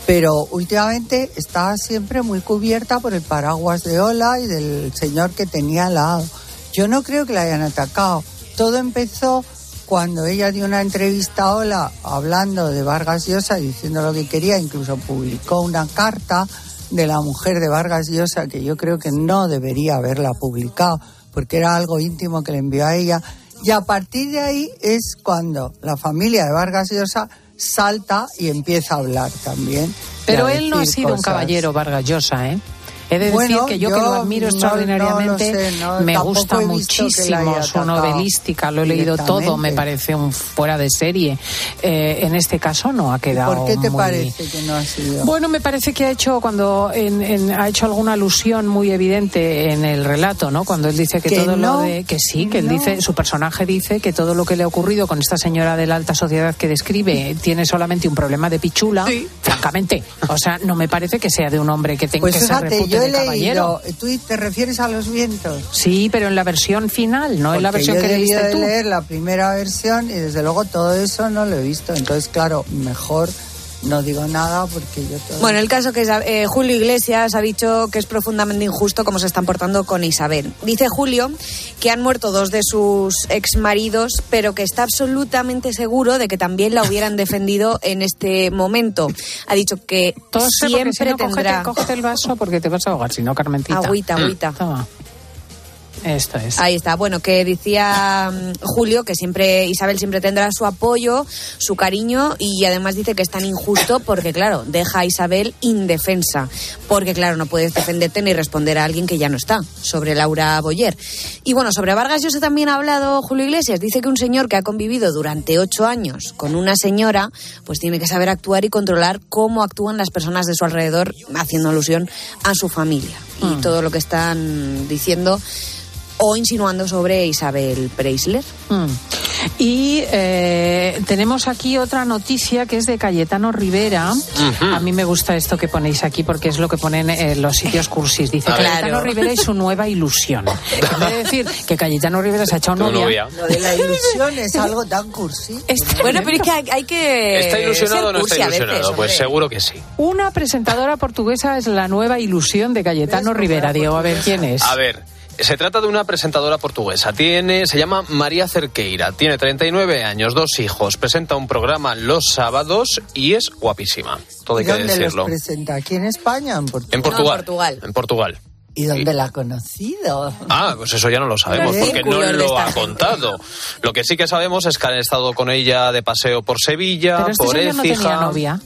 Pero últimamente está siempre muy cubierta por el paraguas de Ola y del señor que tenía al lado. Yo no creo que la hayan atacado. Todo empezó cuando ella dio una entrevista a Ola hablando de Vargas Llosa, diciendo lo que quería, incluso publicó una carta de la mujer de Vargas Llosa que yo creo que no debería haberla publicado porque era algo íntimo que le envió a ella. Y a partir de ahí es cuando la familia de Vargas Llosa salta y empieza a hablar también. Pero él no ha sido un caballero Vargas Llosa, ¿eh? He de decir que yo, que lo admiro extraordinariamente, me gusta muchísimo su novelística, lo he leído todo, me parece un fuera de serie. Eh, en este caso no ha quedado. ¿Por qué te parece que no ha sido? Bueno, me parece que ha hecho cuando ha hecho alguna alusión muy evidente en el relato, ¿no? Cuando él dice que, todo lo de que sí, que él dice, su personaje dice que todo lo que le ha ocurrido con esta señora de la alta sociedad que describe tiene solamente un problema de pichula, francamente. O sea, no me parece que sea de un hombre que tenga pues que ser yo he leído, ¿tú te refieres a los vientos? Sí, pero en la versión final, no en la versión yo que leíste de tú. leer la primera versión y desde luego todo eso no lo he visto. Entonces, claro, mejor no digo nada porque yo todo... Bueno, el caso que es, eh, Julio Iglesias ha dicho que es profundamente injusto cómo se están portando con Isabel. Dice Julio que han muerto dos de sus ex maridos, pero que está absolutamente seguro de que también la hubieran defendido en este momento. Ha dicho que Todo siempre si no, tendrá... Cógete, cógete el vaso porque te vas a ahogar, si no, Carmentita. Agüita, agüita. Toma. Esto es. Ahí está. Bueno, que decía mm, Julio que siempre Isabel siempre tendrá su apoyo, su cariño y además dice que es tan injusto porque claro, deja a Isabel indefensa, porque claro, no puedes defenderte ni responder a alguien que ya no está, sobre Laura Boyer. Y bueno, sobre Vargas Llosa también ha hablado Julio Iglesias, dice que un señor que ha convivido durante ocho años con una señora, pues tiene que saber actuar y controlar cómo actúan las personas de su alrededor, haciendo alusión a su familia. Y Mm. todo lo que están diciendo o insinuando sobre Isabel Preisler. Mm. Y eh, tenemos aquí otra noticia que es de Cayetano Rivera. A mí me gusta esto que ponéis aquí porque es lo que ponen en los sitios cursis. Dice. Cayetano. Rivera y su nueva ilusión. En vez de decir que Cayetano Rivera se ha echado novia. novia. Lo de la ilusión es algo tan cursi. Bueno, pero es que hay, hay que. ¿Está ilusionado o no está veces, ilusionado? pues seguro que sí. Una presentadora portuguesa es la nueva ilusión de Cayetano Rivera. Diego, a ver quién es. A ver, se trata de una presentadora portuguesa. Tiene, se llama María Cerqueira. Tiene 39 años, dos hijos. Presenta un programa los sábados y es guapísima. Todo hay que ¿Dónde decirlo. los presenta? ¿Aquí en España en Portugal? En Portugal. Portugal. En Portugal. ¿Y dónde la ha conocido? Ah, pues eso ya no lo sabemos porque no lo ha contado. Lo que sí que sabemos es que han estado con ella de paseo por Sevilla, Pero este por señor no Écija. tenía novia.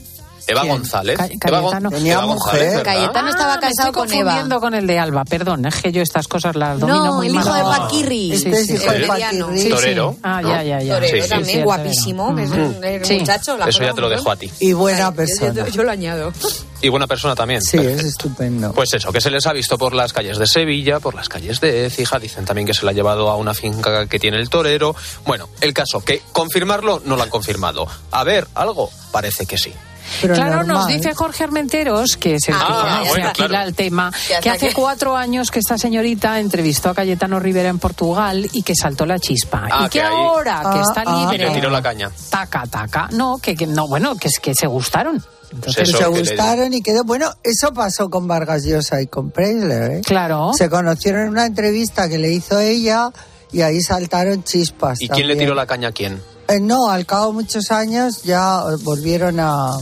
Eva ¿Quién? González. Ca- Eva, Gon- Cayetano. Eva González, ¿verdad? Cayetano estaba Ah, me casado estoy con Eva. confundiendo con el de Alba, perdón, es que yo estas cosas las domino No, muy el mal. hijo de Paquirri. Este es hijo de Paquirri. Sí, sí. Torero, Ah, ¿no? ya, ya, ya. Torero Sí, sí, también, sí, guapísimo, es un, el Sí. muchacho. la Eso ya te lo dejo a ti. Y buena persona. yo- yo lo añado. Y buena persona también. Sí, Perfecto. es estupendo. Pues eso, que se les ha visto por las calles de Sevilla, por las calles de Écija, dicen también que se la ha llevado a una finca que tiene el torero. Bueno, el caso, que confirmarlo no lo han confirmado. A ver, algo, parece que sí. Pero claro, nos dice Jorge Armenteros, que es el que Ah, conoce bueno, aquí claro. la- el tema, que hace que- cuatro años que esta señorita entrevistó a Cayetano Rivera en Portugal y que saltó la chispa. Ah, y que, que ahí- ahora que Ah, está ah. Y libre, le tiró la caña. taca, taca, no, que, que no, bueno, que es que se gustaron. Entonces, Eso se que le- gustaron y quedó. Bueno, eso pasó con Vargas Llosa y con Preisler. ¿eh? claro. Se conocieron en una entrevista que le hizo ella y ahí saltaron chispas. ¿Y quién le tiró la caña a quién? Eh, no, al cabo de muchos años ya eh, volvieron a, a Ah,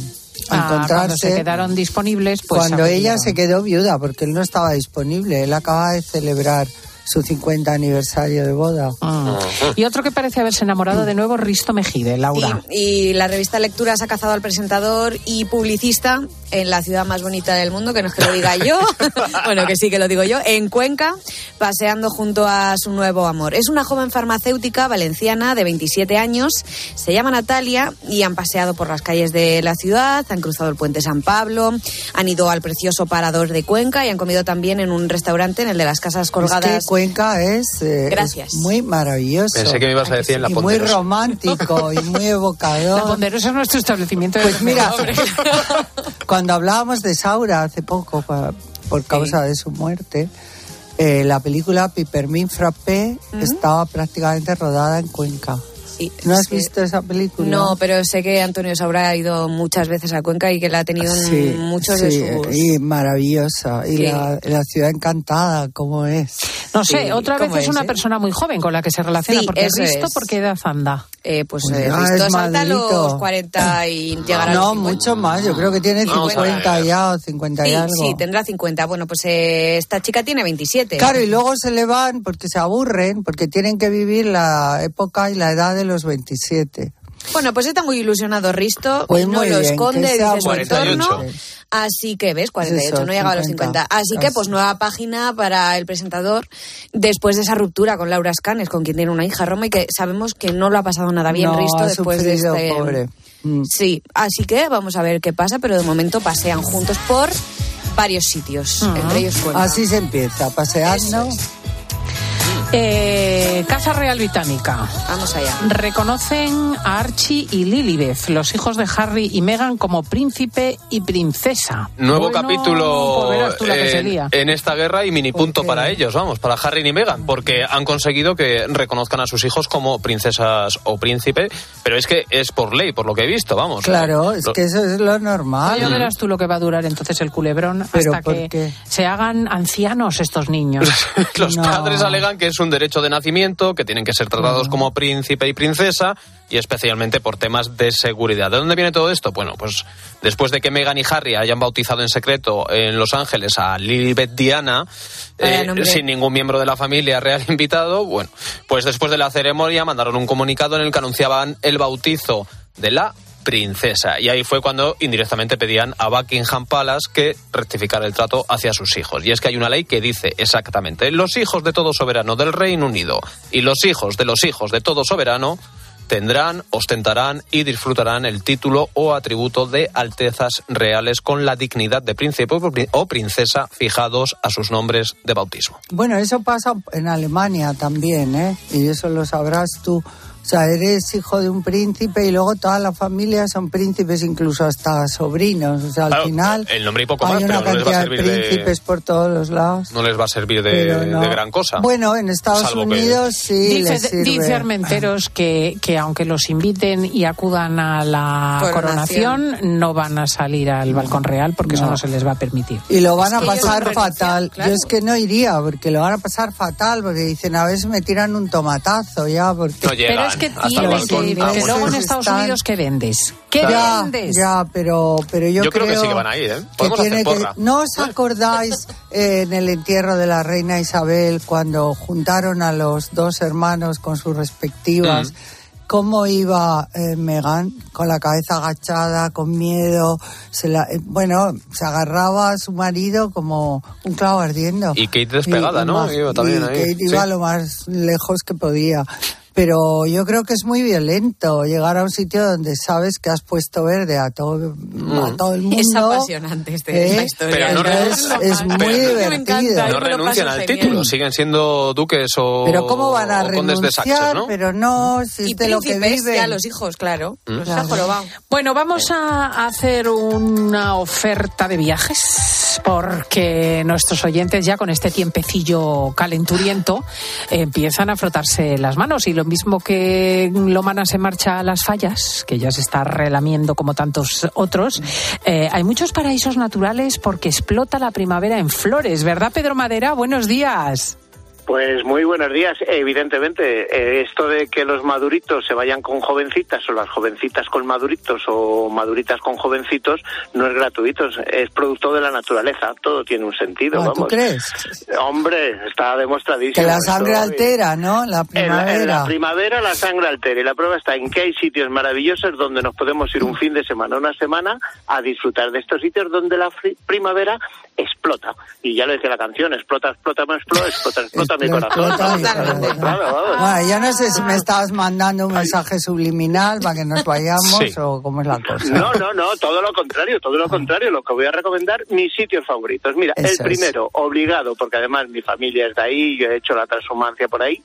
cuando encontrarse. se quedaron disponibles, pues cuando ella se quedó viuda, porque él no estaba disponible. Él acaba de celebrar su 50 aniversario de boda. Mm. Y otro que parece haberse enamorado de nuevo, Risto Mejide, Laura. Sí, y la revista Lecturas ha cazado al presentador y publicista en la ciudad más bonita del mundo, que no es que lo diga yo, bueno, que sí que lo digo yo, en Cuenca, paseando junto a su nuevo amor. Es una joven farmacéutica valenciana de 27 años, se llama Natalia y han paseado por las calles de la ciudad, han cruzado el puente San Pablo, han ido al precioso parador de Cuenca y han comido también en un restaurante en el de las casas Es colgadas. que Cuenca es, eh, Gracias. es muy maravilloso. Pensé que me ibas a decir en la y muy Ponderosa. romántico y muy La evocador. Ponderosa es nuestro establecimiento de Pues mira, Hombre. Cuando hablábamos de Saura hace poco, por causa de su muerte, eh, la película Pipermin Frappé estaba prácticamente rodada en Cuenca. ¿No has visto esa película? No, pero sé que Antonio Saura ha ido muchas veces a Cuenca y que la ha tenido en Sí, muchos sí, de sus... y maravillosa. Y la, la ciudad encantada, ¿cómo es? No sé, Sí, otra vez ¿cómo es es, una eh? persona muy joven con la que se relaciona, Sí, porque Risto, es. ¿por qué edad anda? Eh, pues Pues eh, ya Risto es salta a los Madridito. 40 y llegará a los No, 50. mucho más. Yo creo que tiene Vamos a 50 ver. ya o 50 y algo. sí, tendrá 50. Bueno, pues eh, esta chica tiene 27. Claro, y luego se le van porque se aburren, porque tienen que vivir la época y la edad de los 27. Bueno, pues está muy ilusionado Risto Pues no lo bien, esconde, dice sea su 48. entorno. Así que, ¿ves? 48, Eso, no llega a los 50. 50. Así que, pues nueva página para el presentador después de esa ruptura con Laura Scanes, con quien tiene una hija Roma y que sabemos que no lo ha pasado nada bien No, Risto después de este... pobre. Mm. Sí, así que vamos a ver qué pasa, pero de momento pasean juntos por varios sitios, entre ellos Cuenca. Así se empieza, paseando. Eh, Casa Real Británica. Vamos allá. Reconocen a Archie y Lilibeth, los hijos de Harry y Meghan, como príncipe y princesa. Nuevo Bueno, capítulo pues en, esta guerra y mini punto para ellos, vamos, para Harry y Meghan, porque han conseguido que reconozcan a sus hijos como princesas o príncipe, pero es que es por ley, por lo que he visto, vamos. Claro, es Lo- que eso es lo normal. Ya verás tú lo que va a durar entonces el culebrón ¿Pero hasta que qué? se hagan ancianos estos niños. Los No. padres alegan que es un derecho de nacimiento, que tienen que ser tratados como príncipe y princesa, y especialmente por temas de seguridad. ¿De dónde viene todo esto? Bueno, pues después de que Meghan y Harry hayan bautizado en secreto en Los Ángeles a Lilibet Diana, eh, sin ningún miembro de la familia real invitado, bueno, pues después de la ceremonia mandaron un comunicado en el que anunciaban el bautizo de la princesa. Y ahí fue cuando indirectamente pedían a Buckingham Palace que rectificara el trato hacia sus hijos. Y es que hay una ley que dice exactamente, los hijos de todo soberano del Reino Unido y los hijos de los hijos de todo soberano tendrán, ostentarán y disfrutarán el título o atributo de altezas reales con la dignidad de príncipe o princesa fijados a sus nombres de bautismo. Bueno, eso pasa en Alemania también, ¿eh? Y eso lo sabrás tú. O sea, eres hijo de un príncipe y luego toda la familia son príncipes, incluso hasta sobrinos. O sea, al Claro, final el nombre y poco hay más, una pero no les va a cantidad de servir de- príncipes por todos los lados. No les va a servir de, no. de gran cosa. Bueno, en Estados Salvo que- Unidos sí Dice, les sirve. dice Armenteros que, que aunque los inviten y acudan a la Coronación. coronación, no van a salir al balcón real porque eso No. no se les va a permitir. Y lo van Es a que pasar fatal. claro. Yo es que no iría, porque lo van a pasar fatal, porque dicen, a ver si me tiran un tomatazo ya, porque... No llegan Pero es que hasta el tienes que ir, Ah, luego en Estados están- Unidos, ¿qué vendes? ¿Qué ya, vendes? ya, pero, pero yo, Yo creo que sí que van a ir, ¿eh? que hacer que-. ¿No os acordáis eh, en el entierro de la reina Isabel cuando juntaron a los dos hermanos con sus respectivas? Mm. ¿Cómo iba eh, Meghan? Con la cabeza agachada, con miedo. Se la, eh, bueno, se agarraba a su marido como un clavo ardiendo. Y Kate despegada, Y- ¿no? más- Iba también y ahí, Kate sí. iba lo más lejos que podía. Pero yo creo que es muy violento llegar a un sitio donde sabes que has puesto verde a todo, a todo el mundo. Es apasionante este, esta ¿eh? historia. Pero no Entonces, renuncian- es muy pero- divertido. No renuncian al título, siguen siendo duques o, Pero ¿cómo van a condes de renunciar? ¿no? Pero no, si Y es de lo que viven. ya los hijos, claro. Mm. Los ha jorobado. Bueno, vamos a hacer una oferta de viajes porque nuestros oyentes ya con este tiempecillo calenturiento empiezan a frotarse las manos y lo mismo que Lomana se marcha a las fallas, que ya se está relamiendo como tantos otros, eh, hay muchos paraísos naturales porque explota la primavera en flores, ¿verdad Pedro Madera? Buenos días. Pues muy buenos días. Evidentemente, eh, esto de que los maduritos se vayan con jovencitas o las jovencitas con maduritos o maduritas con jovencitos no es gratuito, es- producto de la naturaleza. Todo tiene un sentido. ¿Tú vamos. crees? Hombre, está demostradísimo. Que la esto. sangre altera, ¿no? La En la, en primavera. la primavera la sangre altera y la prueba está en que hay sitios maravillosos donde nos podemos ir un fin de semana, una semana, a disfrutar de estos sitios donde la primavera explota. Y ya lo decía la canción, explota, explota, explota, explota, explota mi corazón. Explota mi corazón. Claro, vamos. Bueno, yo no sé si me estabas mandando un mensaje subliminal para que nos vayamos Sí. o cómo es la cosa. No, no, no, todo lo contrario, todo lo contrario. Lo que voy a recomendar, mis sitios favoritos. Mira, Eso el es. primero, obligado, porque además mi familia es de ahí, yo he hecho la transhumancia por ahí,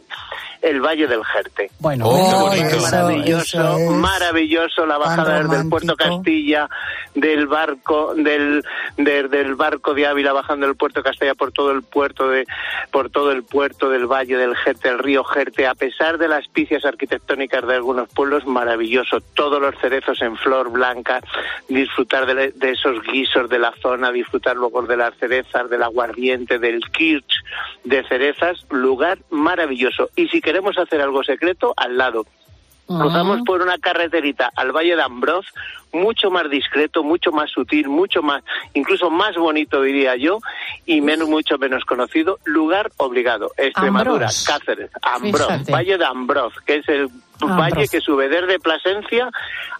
el Valle del Jerte. Bueno, Oh, eso- maravilloso, eso maravilloso la bajada desde el puerto Castilla, del barco, del, del, del barco de Ávila bajando el puerto de Castella por todo el puerto de por todo el puerto del Valle del Jerte, el río Jerte, a pesar de las picias arquitectónicas de algunos pueblos, maravilloso. Todos los cerezos en flor blanca, disfrutar de, de esos guisos de la zona, disfrutar luego de las cerezas, del aguardiente, del kirch de cerezas, lugar maravilloso. Y si queremos hacer algo secreto, al lado. Cruzamos por una carreterita al Valle de Ambroz, mucho más discreto, mucho más sutil, mucho más, incluso más bonito diría yo, y menos, mucho menos conocido, lugar obligado, Extremadura, Ambrós. Cáceres, Ambroz, Fíjate. Valle de Ambroz, que es el valle que sube desde Plasencia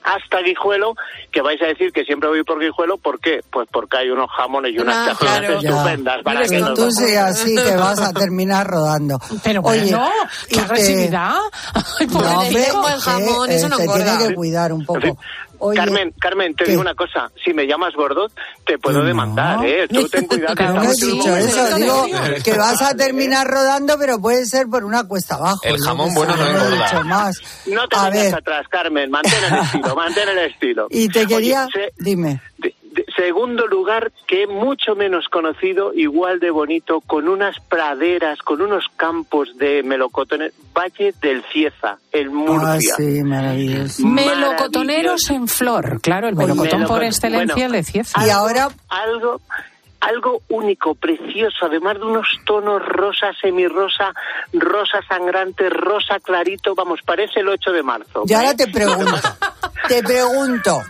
hasta Guijuelo, que vais a decir que siempre voy por Guijuelo, ¿por qué? Pues porque hay unos jamones y unas Ah, claro. estupendas. Para Mira, que nos- tú seas así, te vas a terminar rodando. Pero Oye, bueno, y qué te- agresividad. Ay, No, hombre, pobrecito. que, eh, se tiene que cuidar un poco. Oye, Carmen, Carmen, te ¿qué? digo una cosa. Si me llamas gordo, te puedo demandar, ¿eh? Tú ten cuidado. que no he dicho eso, digo que vas a terminar rodando, pero puede ser por una cuesta abajo. El jamón bueno no he engorda. dicho más. No te ver, atrás, Carmen. Mantén el estilo, mantén el estilo. y te Oye, quería, se- dime. Segundo lugar, que es mucho menos conocido, igual de bonito, con unas praderas, con unos campos de melocotones, Valle del Cieza, el Ah, Murcia. sí, maravilloso. Melocotoneros en flor. Claro, el melocotón por excelencia Bueno, el de Cieza. Y ahora, algo algo único, precioso, además de unos tonos rosa, semirrosa, rosa sangrante, rosa clarito, vamos, parece el 8 de marzo. y ahora te pregunto, te pregunto,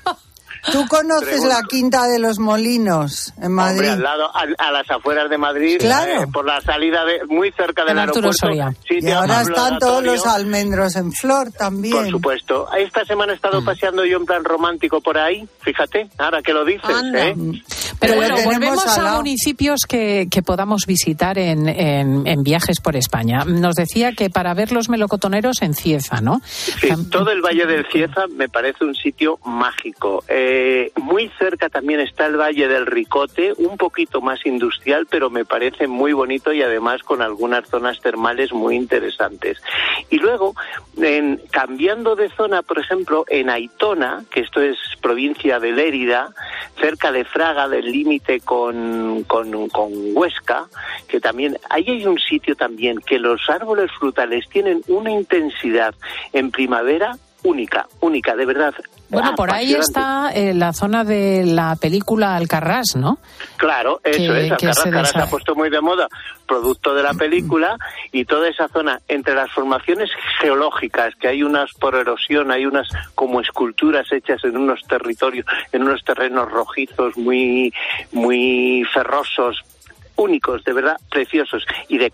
¿tú conoces Pregunto. la Quinta de los Molinos en Madrid? Hombre, al lado, a, las afueras de Madrid, Claro. eh, por la salida de, muy cerca del Arturo aeropuerto. Soria. y sitio ahora están todos los almendros en flor también. Por supuesto. Esta semana he Mm. estado paseando yo en plan romántico por ahí, fíjate, ahora que lo dices, Anda. ¿eh? Pero Pero bueno, volvemos a municipios que, que podamos visitar en, en- en viajes por España. Nos decía que para ver los melocotoneros en Cieza, ¿no? Sí, todo el Valle del Cieza me parece un sitio mágico. Eh, muy cerca también está el Valle del Ricote, un poquito más industrial, pero me parece muy bonito y además con algunas zonas termales muy interesantes. Y luego, en- cambiando de zona, por ejemplo, en Aitona, que esto es provincia de Lérida, cerca de Fraga, límite con, con, con Huesca, que también, ahí hay un sitio también que los árboles frutales tienen una intensidad en primavera única, única, de verdad. Bueno, por ahí está eh, la zona de la película Alcarrás, ¿no? Claro, eso que- es. Alcaraz se se ha puesto muy de moda, producto de la película, y toda esa zona, entre las formaciones geológicas, que hay unas por erosión, hay unas como esculturas hechas en unos territorios, en unos terrenos rojizos muy, muy ferrosos, únicos, de verdad, preciosos, y de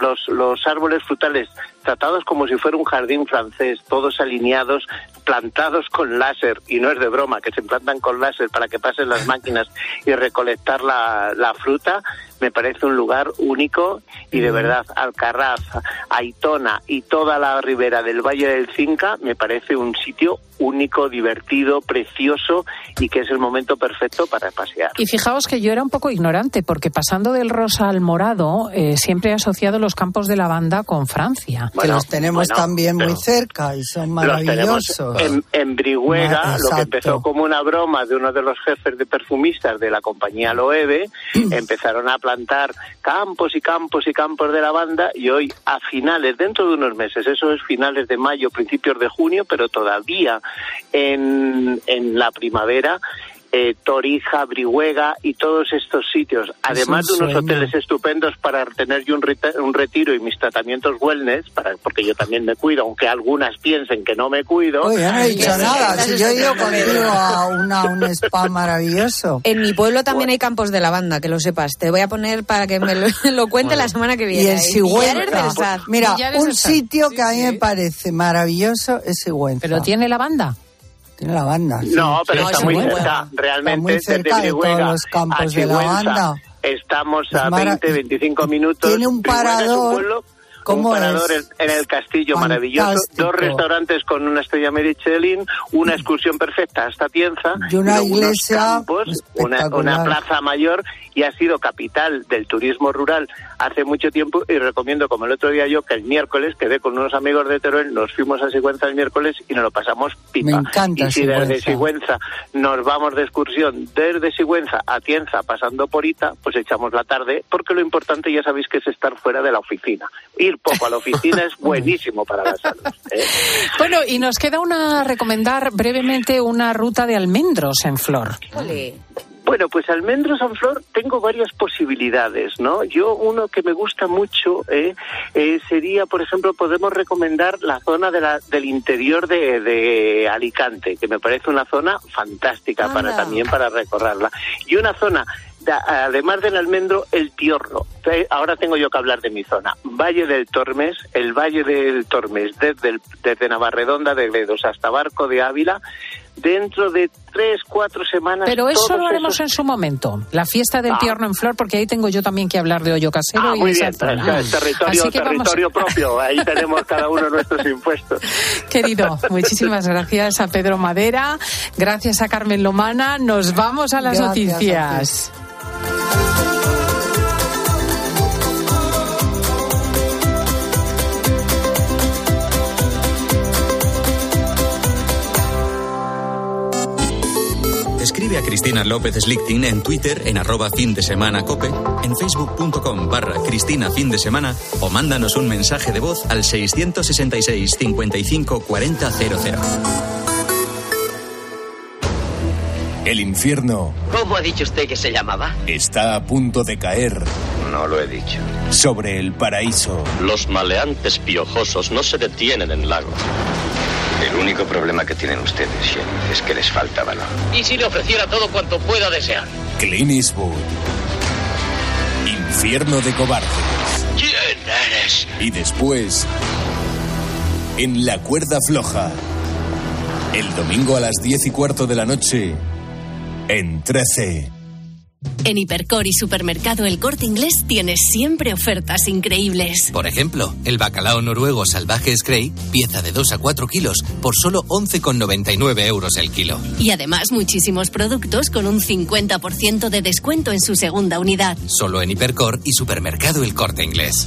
los, los árboles frutales tratados como si fuera un jardín francés, todos alineados, plantados con láser, y no es de broma, que se plantan con láser para que pasen las máquinas y recolectar la, la fruta, me parece un lugar único y de verdad Alcarraz, Aitona y toda la ribera del Valle del Cinca me parece un sitio único, divertido, precioso y que es el momento perfecto para pasear. Y fijaos que yo era un poco ignorante, porque pasando del rosa al morado, eh, siempre he asociado los campos de lavanda con Francia. que los tenemos bueno, también muy cerca y son Los maravillosos. en, en Brihuega, lo que empezó como una broma de uno de los jefes de perfumistas de la compañía Loewe, empezaron a plantar campos y campos y campos de lavanda y hoy a finales, dentro de unos meses, eso es finales de mayo, principios de junio, pero todavía en, en la primavera, eh, Torija, Brihuega y todos estos sitios, además de un unos hoteles estupendos para tener yo un, reta- un retiro y mis tratamientos wellness, para, porque yo también me cuido, aunque algunas piensen que no me cuido. Oye, yo no he dicho nada. Si yo he ido contigo a una, un spa maravilloso. En mi pueblo también hay campos de lavanda, que lo sepas. Te voy a poner para que me lo, lo cuente la semana que viene. Y Villares Sigüenza. Mira, un sitio que a mí me parece maravilloso es Sigüenza. Pero tiene lavanda. Tiene lavanda. sí. No, pero Sí, está muy cerca, realmente, Está muy cerca desde de todos los campos a de Sigüenza, lavanda. Estamos Es a mara- 20, 25 minutos. Tiene un es parador. pueblo, ¿Cómo un parador es? en, el castillo maravilloso, dos restaurantes con una estrella Michelin, una excursión perfecta hasta Tienza, Y una iglesia campos, una, plaza mayor y ha sido capital del turismo rural hace mucho tiempo y recomiendo, como el otro día yo, que el miércoles quedé con unos amigos de Teruel, nos fuimos a Sigüenza el miércoles y nos lo pasamos pipa. Me encanta y si desde Sigüenza. Nos vamos de excursión desde Sigüenza a Tienza pasando por Ita, pues echamos la tarde, porque lo importante ya sabéis que es estar fuera de la oficina. Ir poco a la oficina es buenísimo para la salud. ¿eh? Bueno, y nos queda una recomendar brevemente una ruta de almendros en flor. Bueno, pues almendros en flor tengo varias posibilidades, ¿no? Yo uno que me gusta mucho eh, eh, sería, por ejemplo, podemos recomendar la zona de la- del interior de, de Alicante, que me parece una zona fantástica para también para recorrerla. Y una zona, además del almendro, el tiorro. Eh, Ahora tengo yo que hablar de mi zona. Valle del Tormes, el Valle del Tormes, desde, el- desde Navarredonda de Gredos hasta Barco de Ávila, dentro de tres, cuatro semanas. Pero eso lo haremos esos- en su momento, la fiesta del Ah. tierno en flor, porque ahí tengo yo también que hablar de hoyo casero Ah, y muy bien, zona. es territorio, Así que vamos- territorio propio, ahí tenemos cada uno nuestros impuestos. Querido, muchísimas gracias a Pedro Madera, gracias a Carmen Lomana, nos vamos a las Gracias a Escribe a Cristina López Slichting en Twitter en arroba fin de semana cope, en facebook.com barra Cristina fin de semana o mándanos un mensaje de voz al 666 55 40 00. El infierno ¿Cómo ha dicho usted que se llamaba? está a punto de caer No lo he dicho. sobre el paraíso. Los maleantes piojosos no se detienen en lagos. El único problema que tienen ustedes, Sheriff, es que les falta valor. ¿Y si le ofreciera todo cuanto pueda desear? Clint Eastwood. Infierno de cobardes. ¿Quién eres? Y después, en la cuerda floja. El domingo a las diez y cuarto de la noche, en 13. En Hipercor y Supermercado El Corte Inglés tienes siempre ofertas increíbles. Por ejemplo, el bacalao noruego salvaje Scray, pieza de 2 a 4 kilos, por solo 11,99 euros el kilo. Y además muchísimos productos con un 50% de descuento en su segunda unidad. Solo en Hipercor y Supermercado El Corte Inglés.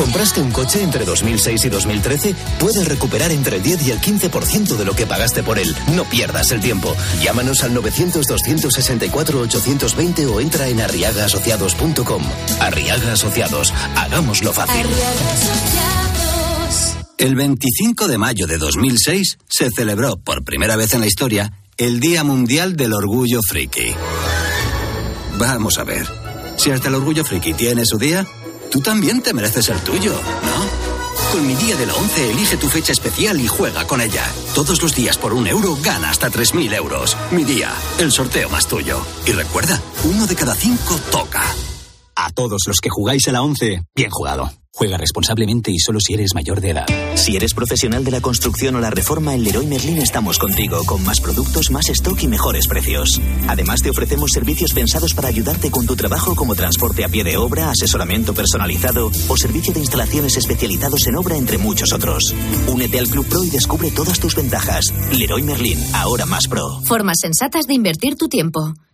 ¿Compraste un coche entre 2006 y 2013? Puedes recuperar entre el 10 y el 15% de lo que pagaste por él. No pierdas el tiempo. Llámanos al 900-264-820 o entra en arriagaasociados.com. Arriaga Asociados. Hagámoslo fácil. El 25 de mayo de 2006 se celebró por primera vez en la historia el Día Mundial del Orgullo Friki. Vamos a ver, si hasta el Orgullo Friki tiene su día, tú también te mereces el tuyo, ¿no? Con mi día de la 11 elige tu fecha especial y juega con ella. Todos los días por un euro gana hasta 3.000 euros. Mi día, el sorteo más tuyo. Y recuerda, uno de cada cinco toca. A todos los que jugáis a la 11, bien jugado. Juega responsablemente y solo si eres mayor de edad. Si eres profesional de la construcción o la reforma, en Leroy Merlin estamos contigo, con más productos, más stock y mejores precios. Además, te ofrecemos servicios pensados para ayudarte con tu trabajo, como transporte a pie de obra, asesoramiento personalizado o servicio de instalaciones especializados en obra, entre muchos otros. Únete al Club Pro y descubre todas tus ventajas. Leroy Merlin, ahora más pro. Formas sensatas de invertir tu tiempo.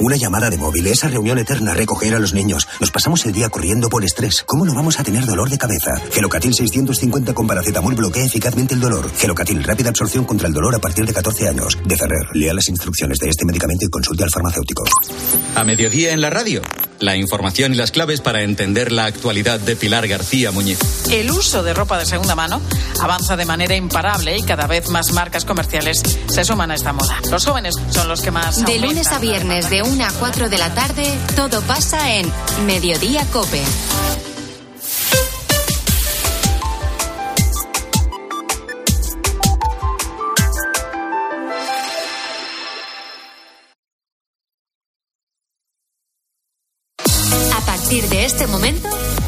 Una llamada de móvil, esa reunión eterna, recoger a los niños. Nos pasamos el día corriendo por estrés. ¿Cómo no vamos a tener dolor de cabeza? Gelocatil 650 con paracetamol bloquea eficazmente el dolor. Gelocatil, rápida absorción contra el dolor a partir de 14 años. De Ferrer, lea las instrucciones de este medicamento y consulte al farmacéutico. A mediodía en la radio. La información y las claves para entender la actualidad de Pilar García Muñiz. El uso de ropa de segunda mano avanza de manera imparable y cada vez más marcas comerciales se suman a esta moda. Los jóvenes son los que más. De lunes a viernes de 1 a 4 de la tarde, todo pasa en Mediodía Cope. A partir de este momento,